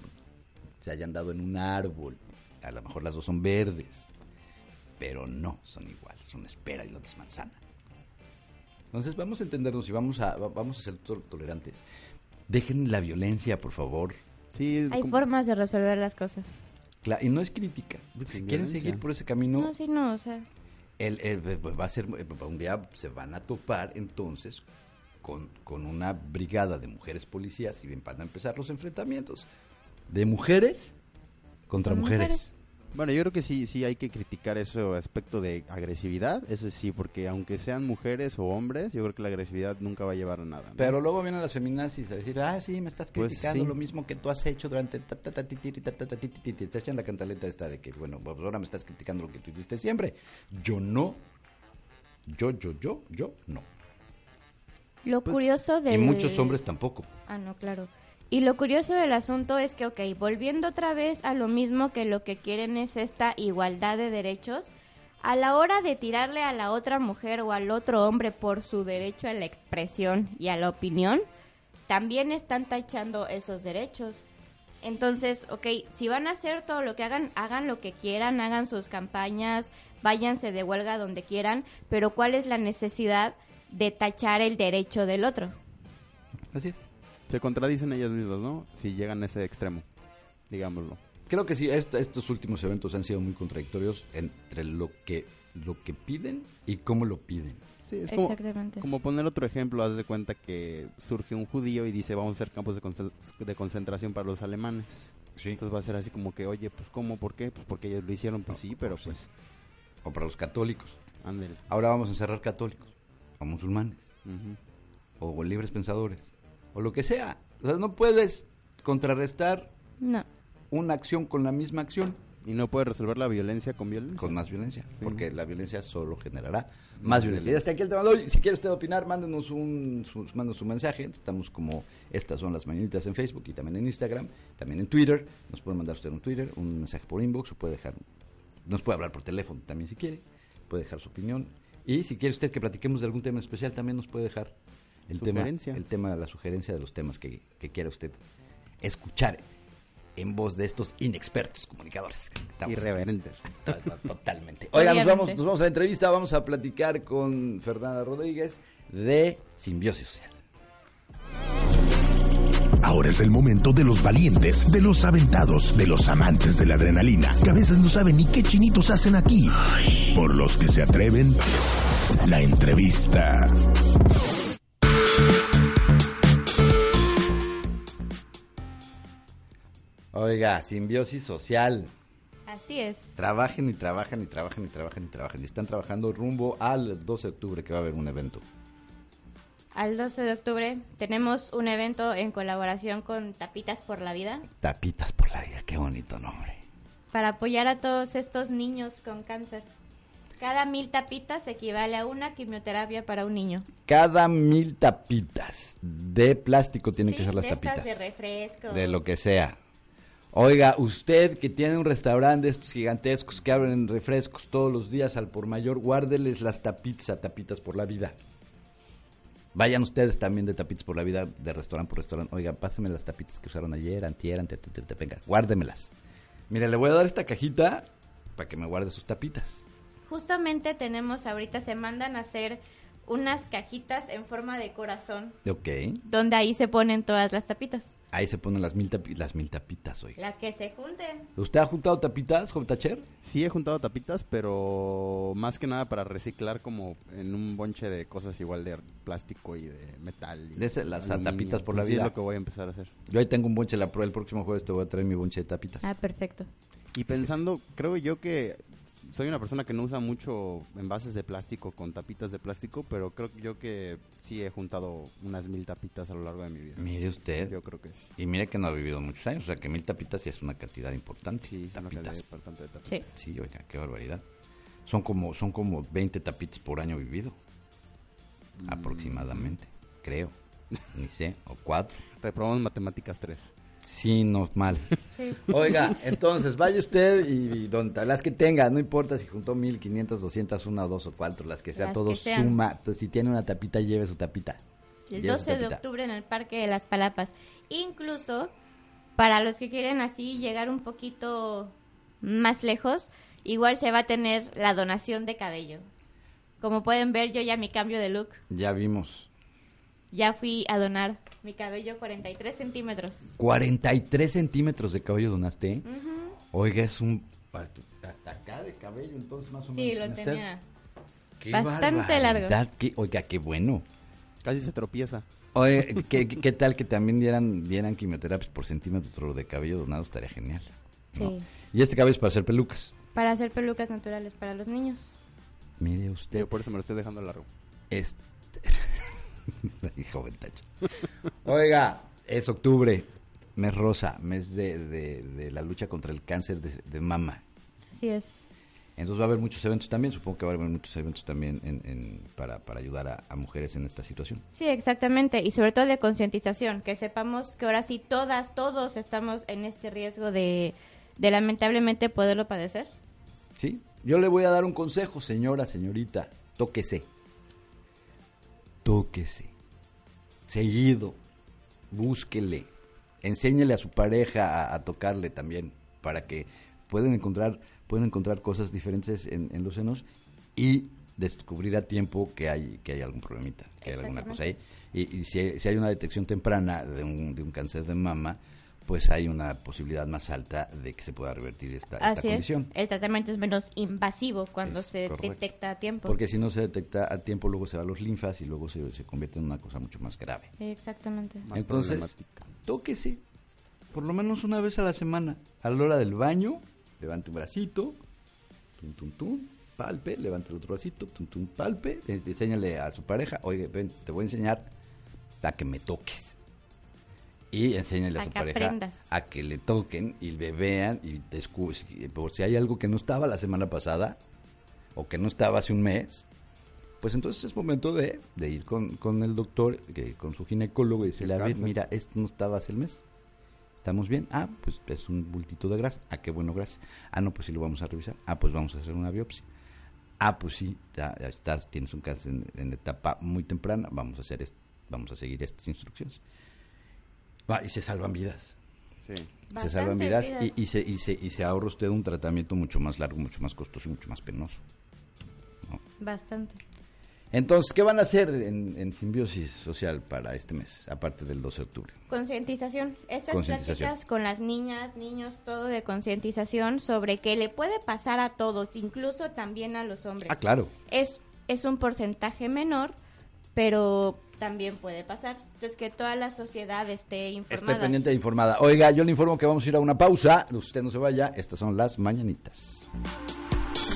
S17: se hayan dado en un árbol. A lo mejor las dos son verdes. Pero no son iguales. Una es pera y la otra es manzana. Entonces vamos a entendernos y vamos a, va- vamos a ser to- tolerantes. Dejen la violencia, por favor.
S18: Sí,
S19: Hay formas de resolver las cosas.
S17: Cla- y no es crítica. Si quieren seguir por ese camino,
S19: No, sí, no, o sea,
S17: el, el- pues, va a ser un día se van a topar entonces con, con una brigada de mujeres policías y van a empezar los enfrentamientos de mujeres contra
S18: Con
S17: mujeres.
S18: mujeres. Bueno, yo creo que sí, sí hay que criticar ese aspecto de agresividad, ese sí, porque aunque sean mujeres o hombres, yo creo que la agresividad nunca va a llevar a nada. ¿no?
S17: Pero luego vienen las feminazis a decir, ah, sí, me estás
S18: Pues
S17: criticando
S18: sí.
S17: lo mismo que tú has hecho durante... ta, ta, ta, ti, ti, ti, ta, ta, ta, ti, ti, ti, ti". Te echan la cantaleta esta de que, bueno, pues ahora me estás criticando lo que tú hiciste siempre. Yo no. Yo, yo, yo, yo, no.
S19: lo curioso de...
S17: Y muchos hombres tampoco.
S19: Ah, no, claro. Y lo curioso del asunto es que, ok, volviendo otra vez a lo mismo que lo que quieren es esta igualdad de derechos, a la hora de tirarle a la otra mujer o al otro hombre por su derecho a la expresión y a la opinión, también están tachando esos derechos. Entonces, ok, si van a hacer todo lo que hagan, hagan lo que quieran, hagan sus campañas, váyanse de huelga donde quieran, pero ¿cuál es la necesidad de tachar el derecho del otro?
S17: Así es.
S18: Se contradicen ellos mismos, ¿no? Si llegan a ese extremo, digámoslo.
S17: Creo que sí, est- estos últimos eventos han sido muy contradictorios entre lo que, lo que piden y cómo lo piden.
S18: Sí, es como,
S19: Exactamente.
S18: como poner otro ejemplo, haz de cuenta que surge un judío y dice vamos a hacer campos de, de concentración para los alemanes. Entonces va a ser así como que, oye, pues ¿cómo? ¿Por qué? Pues porque ellos lo hicieron, pues sí, pero pues...
S17: O para los católicos.
S18: Ándale.
S17: Ahora vamos a encerrar católicos, o musulmanes,
S18: Ujú.
S17: o libres pensadores, o lo que sea. O sea, no puedes contrarrestar
S19: No.
S17: una acción con la misma acción.
S18: Y no puedes resolver la violencia con violencia.
S17: Con más violencia, porque la violencia solo generará más violencia. Y hasta aquí el tema de hoy. Si quiere usted opinar, mándenos un, su, mándenos un mensaje. Estamos como estas son las mañanitas en Facebook y también en Instagram, también en Twitter. Nos puede mandar usted un Twitter, un mensaje por inbox o puede dejar, nos puede hablar por teléfono también si quiere. Puede dejar su opinión. Y si quiere usted que platiquemos de algún tema especial, también nos puede dejar el tema, el tema, la sugerencia de los temas que, que quiera usted escuchar en voz de estos inexpertos comunicadores. Estamos-
S18: Irreverentes.
S17: Totalmente. Oiga, nos vamos, nos vamos a la entrevista, vamos a platicar con Fernanda Rodríguez de Simbiosis Social.
S15: Ahora es el momento de los valientes, de los aventados, de los amantes de la adrenalina, que a veces no saben ni qué chinitos hacen aquí. Por los que se atreven, la entrevista.
S17: Oiga, Simbiosis Social.
S19: Así es.
S17: Trabajen y trabajan y trabajan y trabajan y trabajan. Y están trabajando rumbo al 12 de octubre que va a haber un evento.
S19: Al 12 de octubre tenemos un evento en colaboración con Tapitas por la Vida
S17: Tapitas por la vida, qué bonito nombre.
S19: para apoyar a todos estos niños con cáncer. Cada mil tapitas equivale a una quimioterapia para un niño.
S17: Cada mil tapitas de plástico tienen que
S19: Sí,
S17: ser las
S19: de estas
S17: tapitas.
S19: de refresco.
S17: De lo que sea. Oiga, usted que tiene un restaurante de estos gigantescos que abren refrescos todos los días al por mayor, guárdeles las tapitas a tapitas por la vida. Vayan ustedes también de tapitas por la vida, de restaurante por restaurante. Oiga, pásenme las tapitas que usaron ayer, antier, te, te- te- venga, guárdemelas. Mire, le voy a dar esta cajita para que me guarde sus tapitas.
S19: Justamente tenemos ahorita, se mandan a hacer unas cajitas en forma de corazón,
S17: Ok.
S19: donde ahí se ponen todas las tapitas.
S17: Ahí se ponen las mil, tapi- las mil tapitas, oiga.
S19: Las que se junten.
S17: ¿Usted ha juntado tapitas, Tacher?
S18: Sí he juntado tapitas, pero más que nada para reciclar como en un bonche de cosas igual de plástico y de metal. y
S17: De ese, las
S18: aluminio.
S17: tapitas por la
S18: Así
S17: vida.
S18: es lo que voy a empezar a hacer.
S17: Yo ahí tengo un bonche de la prueba. El próximo jueves te voy a traer mi bonche de tapitas.
S19: Ah, perfecto.
S18: Y pensando, creo yo que soy una persona que no usa mucho envases de plástico con tapitas de plástico, pero creo yo que sí he juntado unas mil tapitas a lo largo de mi vida.
S17: Mire usted.
S18: Yo creo que sí.
S17: Y mire que no ha vivido muchos años. O sea, que mil tapitas sí es una cantidad importante.
S18: Sí, es una
S17: tapitas.
S18: cantidad importante de tapitas.
S19: Sí.
S17: Sí, oiga, qué barbaridad. Son como, son como 20 tapitas por año vivido.
S18: Mm.
S17: Aproximadamente, creo. Ni sé, o cuatro.
S18: Reprobamos matemáticas 3.
S17: Sí, no mal.
S19: Sí.
S17: Oiga, entonces vaya usted y, y donde, las que tenga, no importa si juntó mil, quinientas, doscientas, una, dos o cuatro, las que sea,
S19: Las
S17: todo
S19: que
S17: suma. Entonces, si tiene una tapita, lleve su tapita.
S19: El
S17: Lleve su
S19: 12 de
S17: tapita.
S19: octubre en el Parque de las Palapas. Incluso para los que quieren así llegar un poquito más lejos, igual se va a tener la donación de cabello. Como pueden ver, yo ya mi cambio de look.
S17: Ya vimos.
S19: Ya fui a donar mi cabello 43 centímetros.
S17: 43 centímetros de cabello donaste.
S19: Ujú.
S17: Oiga, es un... Hasta acá de cabello, entonces más o
S19: Sí,
S17: menos.
S19: lo
S17: ¿no está?
S19: tenía.
S17: Qué
S19: bastante largo.
S17: qué- oiga, qué bueno.
S18: Casi se tropieza.
S17: Oye, ¿qué, qué, qué tal que también dieran, dieran quimioterapias por centímetro de cabello donado? Estaría genial. ¿no?
S19: Sí.
S17: Y este cabello es para hacer pelucas.
S19: Para hacer pelucas naturales para los niños.
S17: Mire usted.
S18: Yo por eso me lo estoy dejando largo.
S17: Este... Hijo ventacho. Oiga, es octubre, mes rosa, mes de, de- de la lucha contra el cáncer de, de mama.
S19: Así es.
S17: Entonces va a haber muchos eventos también, supongo que va a haber muchos eventos también en- en- para, para ayudar a, a mujeres en esta situación.
S19: Sí, exactamente. Y sobre todo de concientización, que sepamos que ahora sí todas, todos estamos en este riesgo de, de lamentablemente poderlo padecer.
S17: ¿Sí? Yo le voy a dar un consejo, señora, señorita, tóquese. Tóquese. Seguido. Búsquele. Enséñele a su pareja a, a tocarle también para que puedan encontrar, puedan encontrar cosas diferentes en, en los senos y descubrir a tiempo que hay, que hay algún problemita, que hay alguna cosa ahí. Y, y si, si hay una detección temprana de un, de un cáncer de mama, pues hay una posibilidad más alta de que se pueda revertir esta, esta
S19: Así es.
S17: condición.
S19: El tratamiento es menos invasivo cuando
S17: Es
S19: se
S17: correcto.
S19: detecta a tiempo.
S17: Porque si no se detecta a tiempo, luego se va a los linfas y luego se, se convierte en una cosa mucho más grave.
S19: Exactamente.
S17: Entonces, tóquese por lo menos una vez a la semana. A la hora del baño, levante un bracito, tum, tum, tum, palpe, levante el otro bracito, tum, tum, palpe, enséñale a su pareja, oye, ven, te voy a enseñar a que me toques. Y enséñale a,
S19: A
S17: su pareja
S19: aprendas.
S17: a que le toquen y le vean y por si hay algo que no estaba la semana pasada o que no estaba hace un mes, pues entonces es momento de, de ir con, con el doctor, que, con su ginecólogo y decirle, a ver, mira, esto no estaba hace el mes. ¿Estamos bien? Ah, pues es un bultito de grasa. Ah, qué bueno, gracias. Ah, no, pues sí lo vamos a revisar. Ah, pues vamos a hacer una biopsia. Ah, pues sí, ya, ya estás, tienes un cáncer en, en etapa muy temprana. Vamos a hacer vamos a seguir estas instrucciones. Va, y se salvan vidas.
S18: Sí.
S17: Se salvan vidas
S19: vidas.
S17: y, y se, y, se, y se ahorra usted un tratamiento mucho más largo, mucho más costoso y mucho más penoso.
S19: Bastante.
S17: Entonces, ¿qué van a hacer en, en Simbiosis Social para este mes, aparte del 12 de octubre?
S19: Concientización. Estas pláticas con las niñas, niños, todo de concientización sobre que le puede pasar a todos, incluso también a los hombres.
S17: Ah, claro.
S19: Es, es un porcentaje menor, pero también puede pasar. Entonces, que toda la sociedad esté informada.
S17: Esté pendiente e informada. Oiga, yo le informo que vamos a ir a una pausa. Usted no se vaya. Estas son las mañanitas.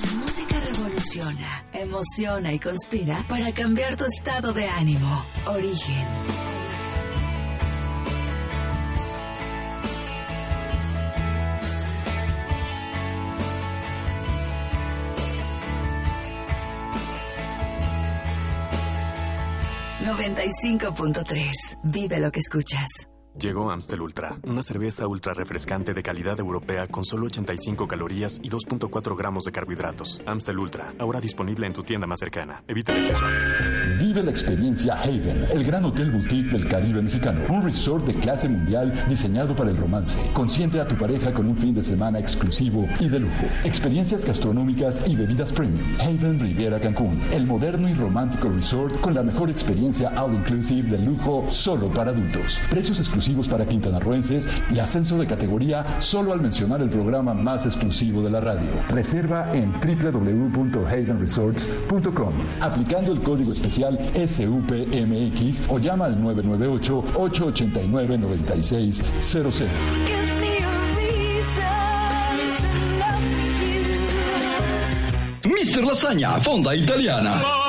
S2: La música revoluciona, emociona y conspira para cambiar tu estado de ánimo. Origen. ...95.3... Vive lo que escuchas.
S4: Llegó Amstel Ultra, una cerveza ultra refrescante de calidad europea con solo 85 calorías y 2.4 gramos de carbohidratos. Amstel Ultra, ahora disponible en tu tienda más cercana. Evita el exceso.
S3: Vive la experiencia Haven, el gran hotel boutique del Caribe mexicano. Un resort de clase mundial diseñado para el romance. Consiente a tu pareja con un fin de semana exclusivo y de lujo. Experiencias gastronómicas y bebidas premium. Haven Riviera Cancún, el moderno y romántico resort con la mejor experiencia all inclusive de lujo solo para adultos. Precios exclusivos para quintanarroenses y ascenso de categoría solo al mencionar el programa más exclusivo de la radio. Reserva en www.havenresorts.com aplicando el código especial SUPMX o llama al 998-889-9600.
S8: Mister Lasagna, fonda italiana.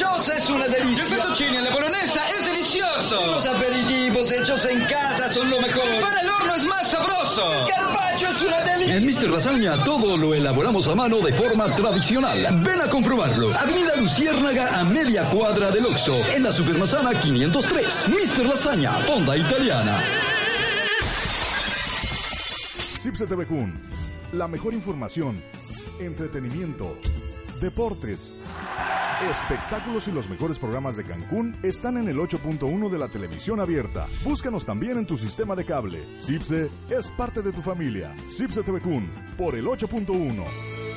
S6: Es una delicia.
S22: El fettuccine a la bolognesa es delicioso.
S6: Los aperitivos hechos en casa son lo mejor.
S22: Para el horno es más sabroso.
S6: El carpaccio es una delicia.
S8: En Mister Lasagna todo lo elaboramos a mano de forma tradicional. Ven a comprobarlo. Avenida Luciérnaga a media cuadra del Oxxo, en la Supermasana 503. Mister Lasagna, fonda italiana.
S5: Cipse TV Kun, la mejor información, entretenimiento, deportes, espectáculos y los mejores programas de Cancún están en el 8.1 de la televisión abierta. Búscanos también en tu sistema de cable. Cipse es parte de tu familia. Cipse TV por el 8.1.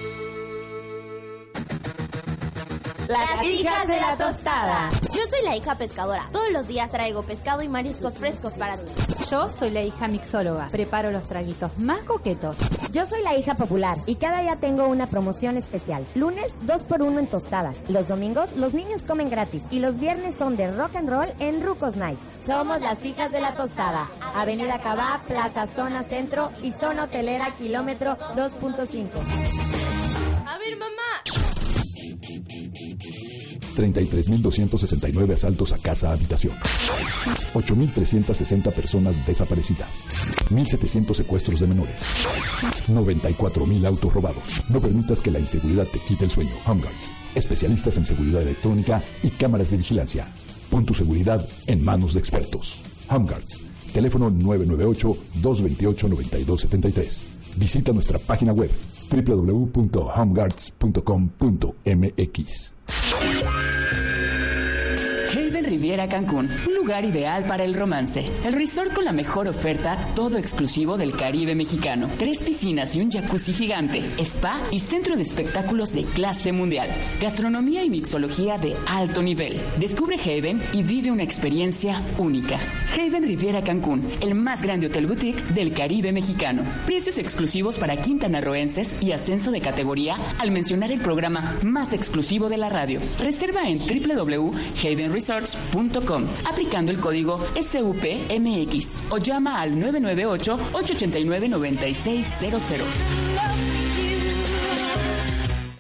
S10: Las hijas de la tostada.
S11: Yo soy la hija pescadora. Todos los días traigo pescado y mariscos frescos para ti.
S12: Yo soy la hija mixóloga. Preparo los traguitos más coquetos.
S13: Yo soy la hija popular y cada día tengo una promoción especial. Lunes, 2 por 1 en tostadas. Los domingos, los niños comen gratis. Y los viernes son de rock and roll en Rucos Night. Somos las hijas de la tostada. Avenida Cabá, Plaza Zona Centro y Zona Hotelera, kilómetro 2.5.
S3: 33.269 asaltos a casa habitación. 8.360 personas desaparecidas. 1.700 secuestros de menores. 94.000 autos robados. No permitas que la inseguridad te quite el sueño. Home Guards. Especialistas en seguridad electrónica y cámaras de vigilancia. Pon tu seguridad en manos de expertos. Home Guards. Teléfono 998-228-9273. Visita nuestra página web www.homeguards.com.mx.
S9: Riviera Cancún, un lugar ideal para el romance. El resort con la mejor oferta, todo exclusivo del Caribe mexicano. Tres piscinas y un jacuzzi gigante, spa y centro de espectáculos de clase mundial. Gastronomía y mixología de alto nivel. Descubre Haven y vive una experiencia única. Haven Riviera Cancún, el más grande hotel boutique del Caribe mexicano. Precios exclusivos para quintanarroenses y ascenso de categoría al mencionar el programa más exclusivo de la radio. Reserva en www.havenresorts.com aplicando el código SUPMX o llama al 998-889-9600.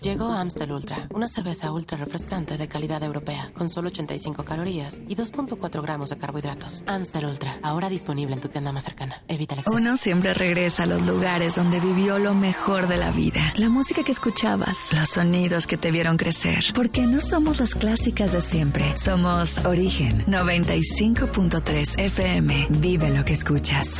S14: Llegó Amstel Ultra, una cerveza ultra refrescante de calidad europea, con solo 85 calorías y 2.4 gramos de carbohidratos. Amstel Ultra, ahora disponible en tu tienda más cercana. Evita el exceso.
S2: Uno siempre regresa a los lugares donde vivió lo mejor de la vida. La música que escuchabas, los sonidos que te vieron crecer. Porque no somos las clásicas de siempre. Somos Origen 95.3 FM. Vive lo que escuchas.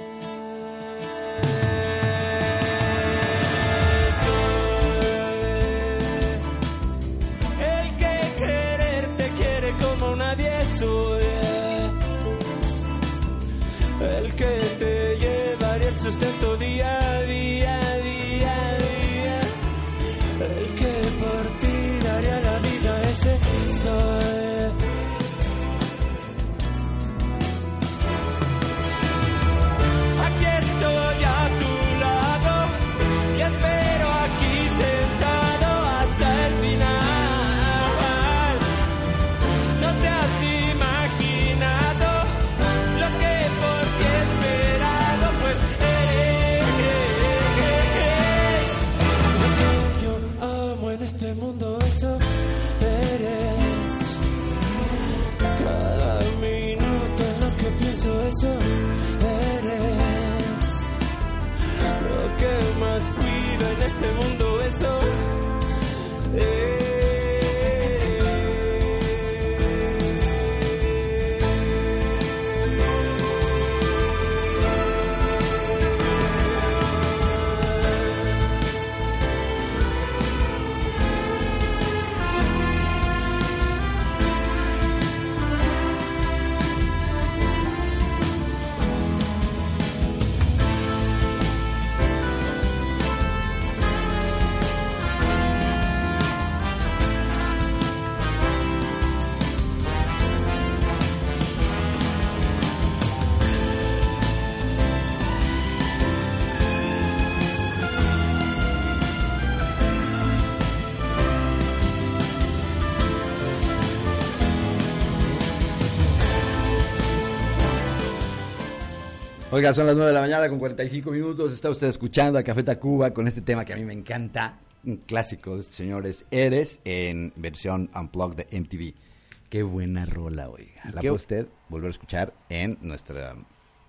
S17: Oiga, son las 9 de la mañana con 45 minutos. Está usted escuchando a Café Tacuba con este tema que a mí me encanta. Un clásico de estos señores. Eres en versión Unplugged de MTV. Qué buena rola, oiga. La puede usted volver a escuchar en nuestra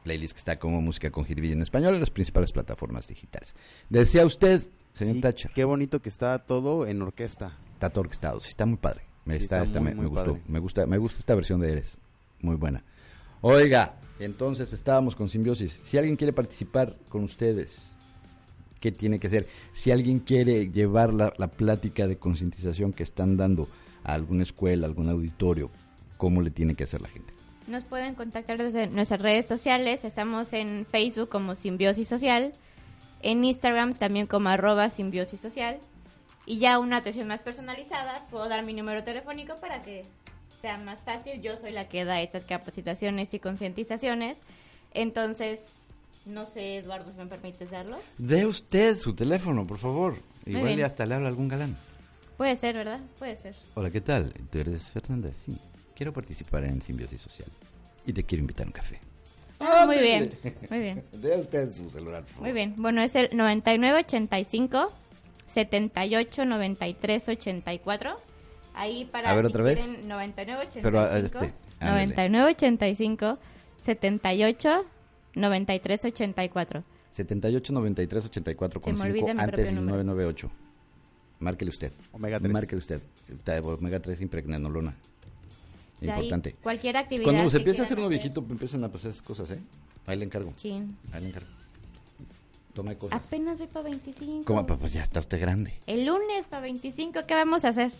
S17: playlist que está como Música con Jiribilla en español en las principales plataformas digitales. Decía usted, señor
S18: Sí,
S17: Tacha.
S18: Qué bonito que está todo en orquesta.
S17: Está todo orquestado. Sí, está muy padre. Me,
S18: Sí,
S17: está,
S18: está
S17: está-
S18: muy,
S17: me,
S18: muy
S17: me gustó.
S18: padre.
S17: Me gusta, me gusta esta versión de Eres. Muy buena. Oiga, entonces estábamos con Simbiosis. Si alguien quiere participar con ustedes, ¿qué tiene que hacer? Si alguien quiere llevar la, la plática de concientización que están dando a alguna escuela, algún auditorio, ¿cómo le tiene que hacer la gente?
S19: Nos pueden contactar desde nuestras redes sociales. Estamos en Facebook como Simbiosis Social, en Instagram también como arroba Simbiosis Social. Y ya una atención más personalizada, puedo dar mi número telefónico para que sea más fácil. Yo soy la que da estas capacitaciones y concientizaciones. Entonces, no sé, Eduardo, si me permites darlo.
S17: De usted su teléfono, por favor.
S19: Muy
S17: Igual y
S19: bien.
S17: hasta le habla algún galán.
S19: Puede ser, ¿verdad? Puede ser.
S17: Hola, ¿qué tal? Tú eres Fernanda, sí. Quiero participar en Simbiosis Social. Y te quiero invitar a un café.
S19: Ah, muy bien, muy bien.
S17: De usted su celular, por favor.
S19: Muy bien. Bueno, es el 9985 78 93 84. Ahí para
S17: A ver, otra vez.
S19: quieren 9985
S17: Pero, a- este, ándale.
S19: 9985 78 93 84.
S17: 78 93 84 con
S19: Se me olvida
S17: 5
S19: mi
S17: antes del
S19: número.
S17: 998. Márquele usted.
S18: Omega 3.
S17: Márquele usted. Omega 3 impregnanolona. Importante.
S19: cualquier actividad.
S17: Cuando se empieza a hacer uno viejito, empiezan a pasar esas cosas, ¿eh? Ahí le encargo.
S19: Chin.
S17: Ahí le encargo. Tome cosas.
S19: Apenas voy para 25.
S17: ¿Cómo? Pues pues ya está usted grande.
S19: El lunes para 25, ¿qué vamos a hacer?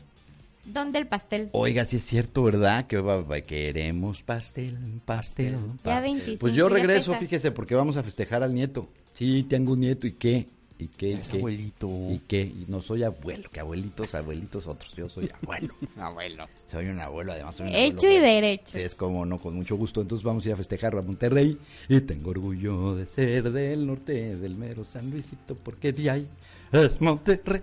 S19: ¿Dónde el pastel?
S17: Oiga, sí es cierto, ¿verdad? Que queremos pastel, pastel.
S19: Ya
S17: pastel.
S19: 25,
S17: Pues yo
S19: ya
S17: regreso, fíjese, porque vamos a festejar al nieto. Sí, tengo un nieto, ¿y qué? ¿Y qué? ¿Y
S18: Es
S17: qué?
S18: abuelito.
S17: ¿Y qué? Y no soy abuelo, que abuelitos, abuelitos otros. Yo soy abuelo. abuelo. Soy un abuelo, además soy un
S19: Hecho
S17: abuelo
S19: y
S17: bueno.
S19: derecho.
S17: Sí, es como no, con mucho gusto. Entonces vamos a ir a festejar a Monterrey. Y tengo orgullo de ser del norte, del mero San Luisito, porque de ahí es Monterrey.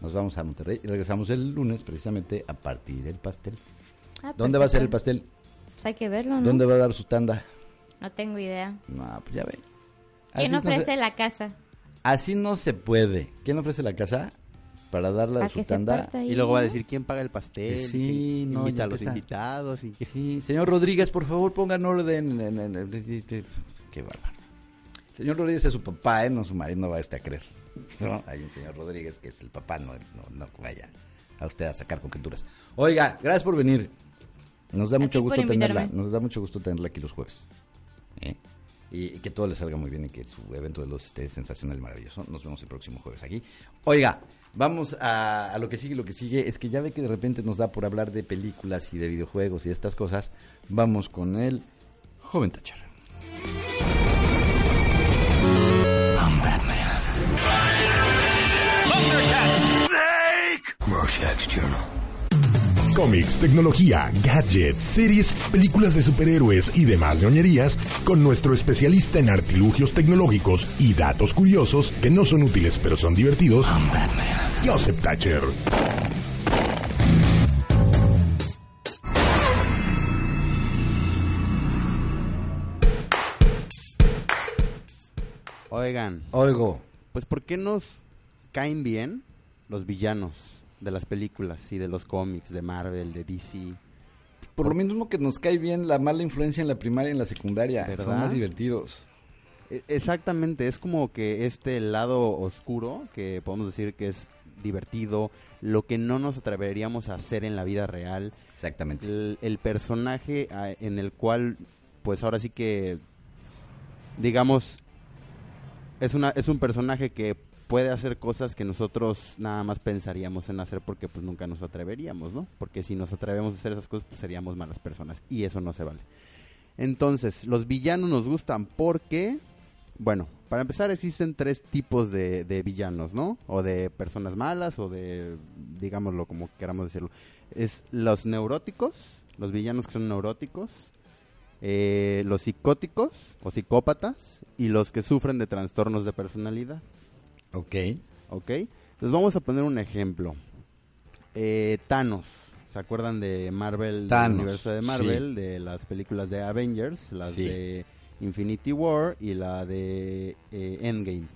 S17: Nos vamos a Monterrey y regresamos el lunes precisamente a partir del pastel.
S19: Ah,
S17: ¿Dónde va a ser el pastel?
S19: Pues hay que verlo, ¿no?
S17: ¿Dónde va a dar su tanda?
S19: No tengo idea.
S17: No, pues ya ve.
S19: ¿Quién
S17: no se-
S19: ofrece la casa?
S17: así no se puede. ¿Quién ofrece la casa? Para darle a su tanda.
S19: ahí,
S18: Y luego va a decir quién paga el pastel.
S17: Sí, no,
S18: invita a los
S17: empieza.
S18: invitados. Y...
S17: Sí, señor Rodríguez, por favor, pongan orden. en- en- en- Qué bárbaro. Señor Rodríguez es su papá, ¿eh? No, su marido no va a este a creer. ¿no? Hay un señor Rodríguez que es el papá, no, no, no vaya a usted a sacar conjeturas. Oiga, gracias por venir. Nos da
S19: A
S17: mucho gusto tenerla. Nos da mucho gusto tenerla aquí los jueves. ¿eh? Y, y que todo le salga muy bien y que su evento de los esté sensacional y maravilloso. Nos vemos el próximo jueves aquí. Oiga, vamos a, a lo que sigue. Lo que sigue es que ya ve que de repente nos da por hablar de películas y de videojuegos y de estas cosas. Vamos con el joven Thatcher.
S15: Cómics, tecnología, gadgets, series, películas de superhéroes y demás ñoñerías con nuestro especialista en artilugios tecnológicos y datos curiosos que no son útiles pero son divertidos, Joseph Thatcher.
S18: Oigan,
S17: Oigo.
S18: pues ¿por qué nos caen bien los villanos de las películas y de los cómics de Marvel, de DC?
S17: Por lo mismo que nos cae bien la mala influencia en la primaria y en la secundaria. Son más divertidos.
S18: E- Exactamente, es como que este lado oscuro, que podemos decir que es divertido, lo que no nos atreveríamos a hacer en la vida real.
S17: Exactamente.
S18: El, el personaje en el cual, pues ahora sí que, digamos, es, una, es un personaje que puede hacer cosas que nosotros nada más pensaríamos en hacer porque pues nunca nos atreveríamos, ¿no? Porque si nos atrevemos a hacer esas cosas, pues seríamos malas personas y eso no se vale. Entonces, los villanos nos gustan porque, bueno, para empezar existen tres tipos de, villanos, ¿no? O de personas malas o de, digámoslo como queramos decirlo. Es los neuróticos, los villanos que son neuróticos, eh, los psicóticos o psicópatas y los que sufren de trastornos de personalidad.
S17: Ok.
S18: Ok. Entonces vamos a poner un ejemplo. Eh, Thanos. ¿Se acuerdan de Marvel,
S17: Thanos,
S18: del universo de Marvel, de las películas de Avengers, las
S17: Sí.
S18: de Infinity War y la de eh, Endgame?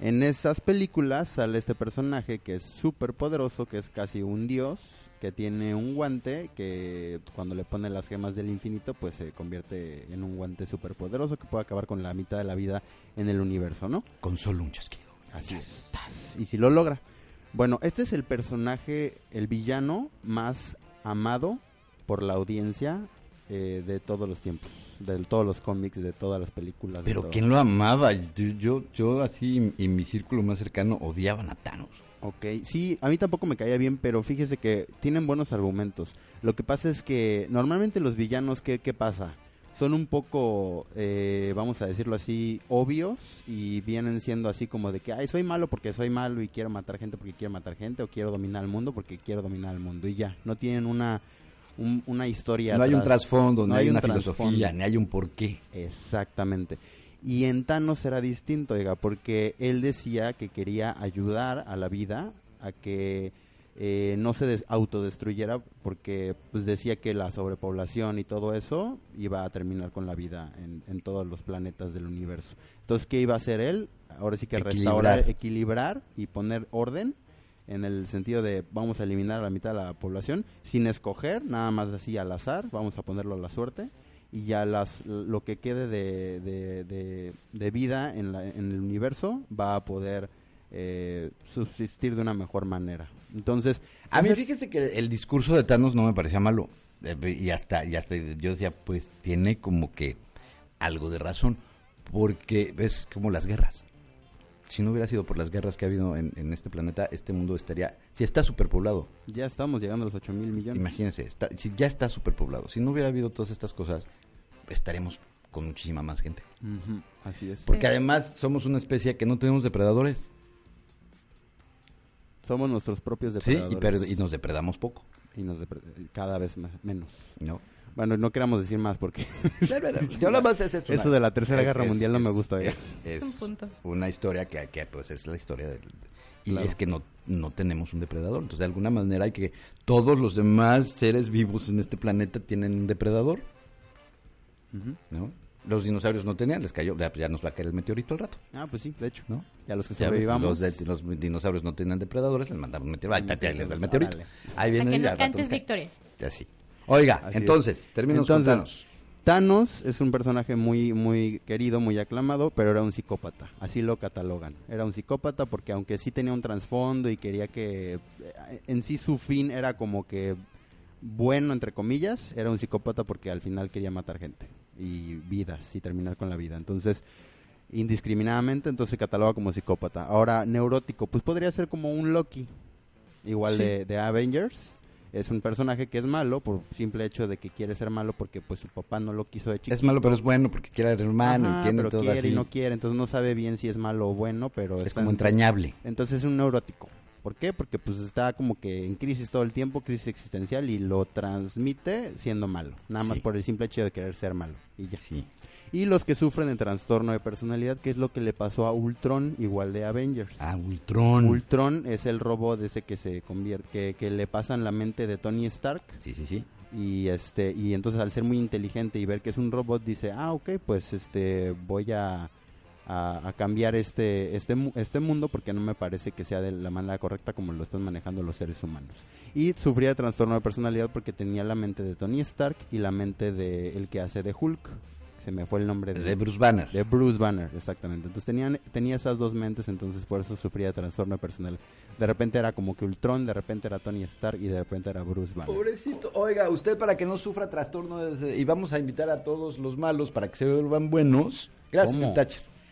S18: En esas películas sale este personaje que es súper poderoso, que es casi un dios, que tiene un guante que cuando le pone las gemas del infinito pues se convierte en un guante súper poderoso que puede acabar con la mitad de la vida en el universo, ¿no?
S17: Con solo un chasquido.
S18: Así es. Y si lo logra. Bueno, este es el personaje, el villano más amado por la audiencia eh, de todos los tiempos, de todos los cómics, de todas las películas.
S17: Pero. ¿quién lo amaba? Yo, yo, yo así y mi círculo más cercano odiaban a Thanos.
S18: Ok, sí, a mí tampoco me caía bien, pero fíjese que tienen buenos argumentos. Lo que pasa es que normalmente los villanos, ¿qué, qué pasa? Son un poco, eh, vamos a decirlo así, obvios y vienen siendo así como de que, ay, soy malo porque soy malo y quiero matar gente porque quiero matar gente o quiero dominar el mundo porque quiero dominar el mundo y ya, no tienen una, un- una historia.
S17: No hay un trasfondo, no hay
S18: un
S17: una filosofía, ni hay un porqué.
S18: Exactamente. Y en Thanos era distinto, oiga, porque él decía que quería ayudar a la vida a que eh, no se des- autodestruyera, porque pues decía que la sobrepoblación y todo eso iba a terminar con la vida en, en todos los planetas del universo. Entonces, ¿qué iba a hacer él? Ahora sí que
S17: Equilibrar.
S18: restaurar, equilibrar y poner orden en el sentido de vamos a eliminar a la mitad de la población sin escoger, nada más así al azar, vamos a ponerlo a la suerte y ya las lo que quede de, de, de- de vida en, la- en el universo va a poder eh, subsistir de una mejor manera. Entonces,
S17: A mí
S18: ese-
S17: fíjese que el discurso de Thanos no me parecía malo. Eh, Y hasta, y hasta yo decía, pues tiene como que algo de razón. Porque es como las guerras. Si no hubiera sido por las guerras que ha habido en, en este planeta, este mundo estaría, si está superpoblado.
S18: ya estamos llegando a los 8 mil millones.
S17: Imagínense, está- si ya está superpoblado. Si no hubiera habido todas estas cosas, estaremos con muchísima más gente.
S18: Así es.
S17: Porque además somos una especie que no tenemos depredadores.
S18: Somos nuestros propios
S17: Sí,
S18: depredadores.
S17: y, per- y nos depredamos poco.
S18: Y nos cada vez más- menos.
S17: No.
S18: Bueno, no queramos decir más porque...
S17: Yo nada más es eso,
S18: de la Tercera
S17: es-
S18: Guerra
S17: es-
S18: Mundial no me gusta. oiga.
S17: Es, es
S19: Un punto.
S17: una historia que, que, pues es la historia del... Y
S18: Claro.
S17: es que no, no tenemos un depredador. Entonces, de alguna manera hay que... Todos los demás seres vivos en este planeta tienen un depredador. ¿no? Los dinosaurios no tenían, les cayó, ya, ya nos va a caer el meteorito al rato.
S18: Ah, pues sí, de hecho.
S17: ¿no?
S18: Ya los que
S17: Ya
S18: sobrevivamos.
S17: Los, de- los dinosaurios no tenían depredadores, les mandaron un meteorito. Ahí les va el
S18: meteorito.
S17: Ahí viene al rato
S19: victoria.
S17: Así. Oiga,
S18: Así
S17: entonces, terminamos con
S18: Entonces,
S17: Thanos.
S18: Thanos es un personaje muy, muy querido, muy aclamado, pero era un psicópata. Así lo catalogan. Era un psicópata porque aunque sí tenía un trasfondo y quería que eh, en sí su fin era como que bueno, entre comillas, era un psicópata porque al final quería matar gente y vidas y terminar con la vida. Entonces, indiscriminadamente, entonces se cataloga como psicópata. Ahora, neurótico, pues podría ser como un Loki, igual
S17: Sí.
S18: de, de Avengers. Es un personaje que es malo por simple hecho de que quiere ser malo porque pues su papá no lo quiso de chiquito.
S17: Es malo, pero es bueno porque quiere al hermano
S18: Ajá,
S17: y tiene
S18: pero
S17: todo
S18: quiere
S17: así.
S18: y no quiere, entonces no sabe bien si es malo o bueno, pero
S17: Es
S18: está
S17: como
S18: en-
S17: entrañable.
S18: Entonces es un neurótico. ¿Por qué? Porque pues está como que en crisis todo el tiempo, crisis existencial y lo transmite siendo malo, nada más
S17: Sí.
S18: por el simple hecho de querer ser malo y ya.
S17: Sí.
S18: Y los que sufren de trastorno de personalidad, que es lo que le pasó a Ultron igual de Avengers.
S17: Ah, Ultron.
S18: Ultron es el robot ese que se convierte, que, que le pasan la mente de Tony Stark
S17: Sí, sí, sí.
S18: y este y entonces al ser muy inteligente y ver que es un robot dice ah ok pues este voy a, a, a cambiar este este mu- este mundo porque no me parece que sea de la manera correcta como lo están manejando los seres humanos y sufría de trastorno de personalidad porque tenía la mente de Tony Stark y la mente de el que hace de Hulk se me fue el nombre de,
S17: De Bruce Banner.
S18: de Bruce Banner, exactamente. Entonces tenían, tenía esas dos mentes, entonces por eso sufría de trastorno personal. De repente era como que Ultron, de repente era Tony Stark y de repente era Bruce Banner.
S17: Pobrecito. Oiga, usted para que no sufra trastorno de- y vamos a invitar a todos los malos para que se vuelvan buenos. Gracias,
S18: ¿Cómo?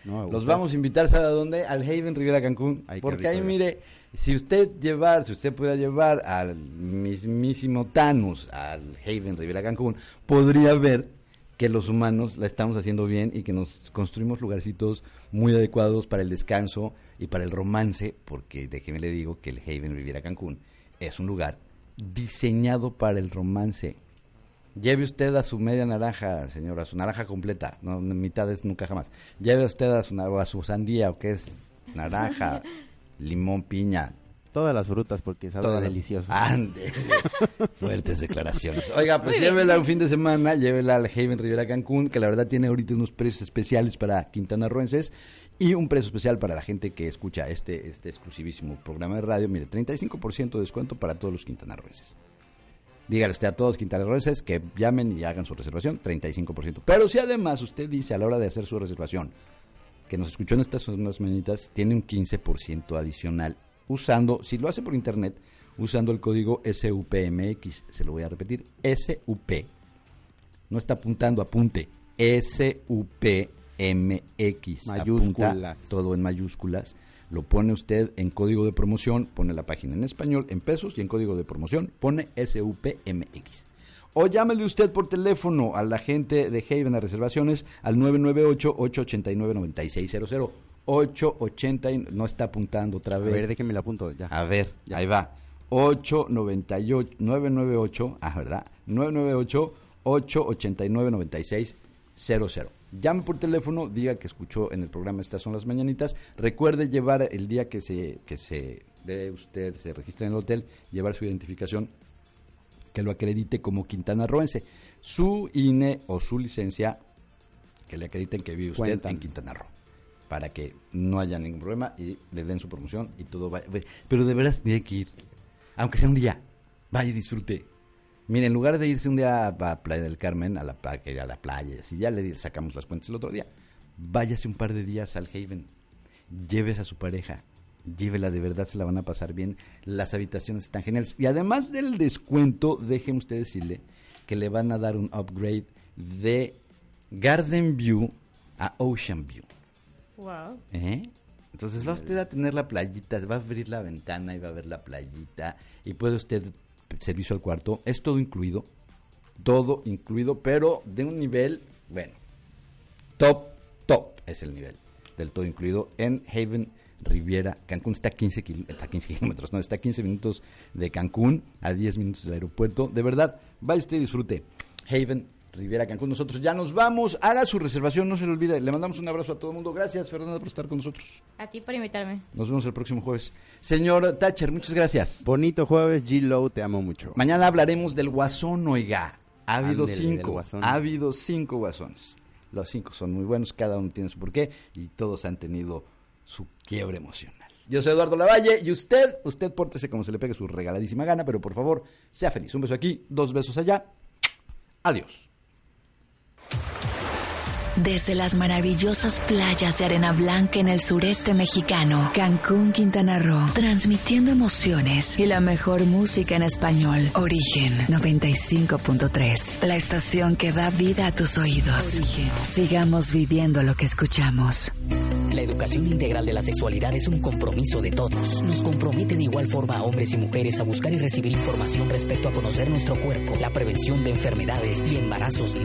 S18: No,
S17: Los vamos a invitar, ¿sabe a dónde? Al Haven Rivera Cancún.
S18: Ay,
S17: porque ahí, mire, si usted llevar, si usted pudiera llevar al mismísimo Thanos al Haven Rivera Cancún, podría ver que los humanos la estamos haciendo bien y que nos construimos lugarcitos muy adecuados para el descanso y para el romance, porque déjeme le digo que el Haven Riviera Cancún es un lugar diseñado para el romance. Lleve usted a su media naranja, señora, su naranja completa, no mitades nunca jamás. Lleve usted a su, a su sandía, o que es naranja, limón, piña.
S18: Todas las frutas porque sabe
S17: todas
S18: delicioso.
S17: Ande. Fuertes declaraciones. Oiga, pues llévela un fin de semana, llévela al Haven Rivera Cancún, que la verdad tiene ahorita unos precios especiales para quintanarroenses y un precio especial para la gente que escucha este, este exclusivísimo programa de radio. Mire, 35% de descuento para todos los quintanarroenses. Dígale usted a todos quintanarroenses que llamen y hagan su reservación, 35%. Pero si además usted dice a la hora de hacer su reservación que nos escuchó en estas unas mañanitas, tiene un 15% adicional usando, si lo hace por internet, usando el código SUPMX. Se lo voy a repetir, SUP. No está apuntando, apunte. SUPMX.
S18: Mayúsculas.
S17: Apunta todo en mayúsculas. Lo pone usted en código de promoción, pone la página en español, en pesos y en código de promoción pone SUPMX. O llámele usted por teléfono a la gente de Haven a reservaciones al 998-889-9600. 880, y- no está apuntando otra
S18: A
S17: vez.
S18: ver, déjeme la apunto ya.
S17: A ver, ahí va. 898 998, ah, ¿verdad? 998 889 9600. Llame por teléfono, diga que escuchó en el programa Estas son las mañanitas. Recuerde llevar el día que se que se de usted se registre en el hotel, llevar su identificación que lo acredite como Quintana Roense. Su INE o su licencia que le acrediten que vive usted
S18: Cuentan.
S17: en Quintana Roo. Para que no haya ningún problema y le den su promoción y todo vaya. Pero de veras tiene que ir. Aunque sea un día. Vaya y disfrute. Mire, en lugar de irse un día a Playa del Carmen, a la, pla- que a la playa, si ya le sacamos las cuentas el otro día, váyase un par de días al Haven. Lleves a su pareja. Llévela, de verdad se la van a pasar bien. Las habitaciones están geniales. Y además del descuento, déjenme usted decirle que le van a dar un upgrade de Garden View a Ocean View.
S19: Wow.
S17: ¿Eh? Entonces va usted a tener la playita, va a abrir la ventana y va a ver la playita y puede usted servicio al cuarto, es todo incluido, todo incluido, pero de un nivel, bueno, top, top es el nivel del todo incluido en Haven Riviera, Cancún está a 15, kil- está a 15 kilómetros, no, está a 15 minutos de Cancún, a 10 minutos del aeropuerto, de verdad, vaya usted y disfrute. Haven Riviera Cancún, nosotros ya nos vamos, haga su reservación, no se le olvide, le mandamos un abrazo a todo el mundo, gracias Fernanda por estar con nosotros.
S19: A ti por invitarme.
S17: Nos vemos el próximo jueves. Señor Thatcher, muchas gracias.
S18: Bonito jueves, G-Low, te amo mucho.
S17: Mañana hablaremos del guasón, oiga. Ha habido
S18: Ándele,
S17: cinco. Ha habido cinco guasones. Los cinco son muy buenos, cada uno tiene su porqué y todos han tenido su quiebre emocional. Yo soy Eduardo Lavalle y usted, usted pórtese como se le pegue su regaladísima gana, pero por favor, sea feliz. Un beso aquí, dos besos allá. Adiós.
S2: Desde las maravillosas playas de arena blanca en el sureste mexicano, Cancún, Quintana Roo, transmitiendo emociones y la mejor música en español. Origen 95.3, la estación que da vida a tus oídos. Sigamos viviendo lo que escuchamos.
S23: La educación integral de la sexualidad es un compromiso de todos. Nos compromete de igual forma a hombres y mujeres a buscar y recibir información respecto a conocer nuestro cuerpo, la prevención de enfermedades y embarazos no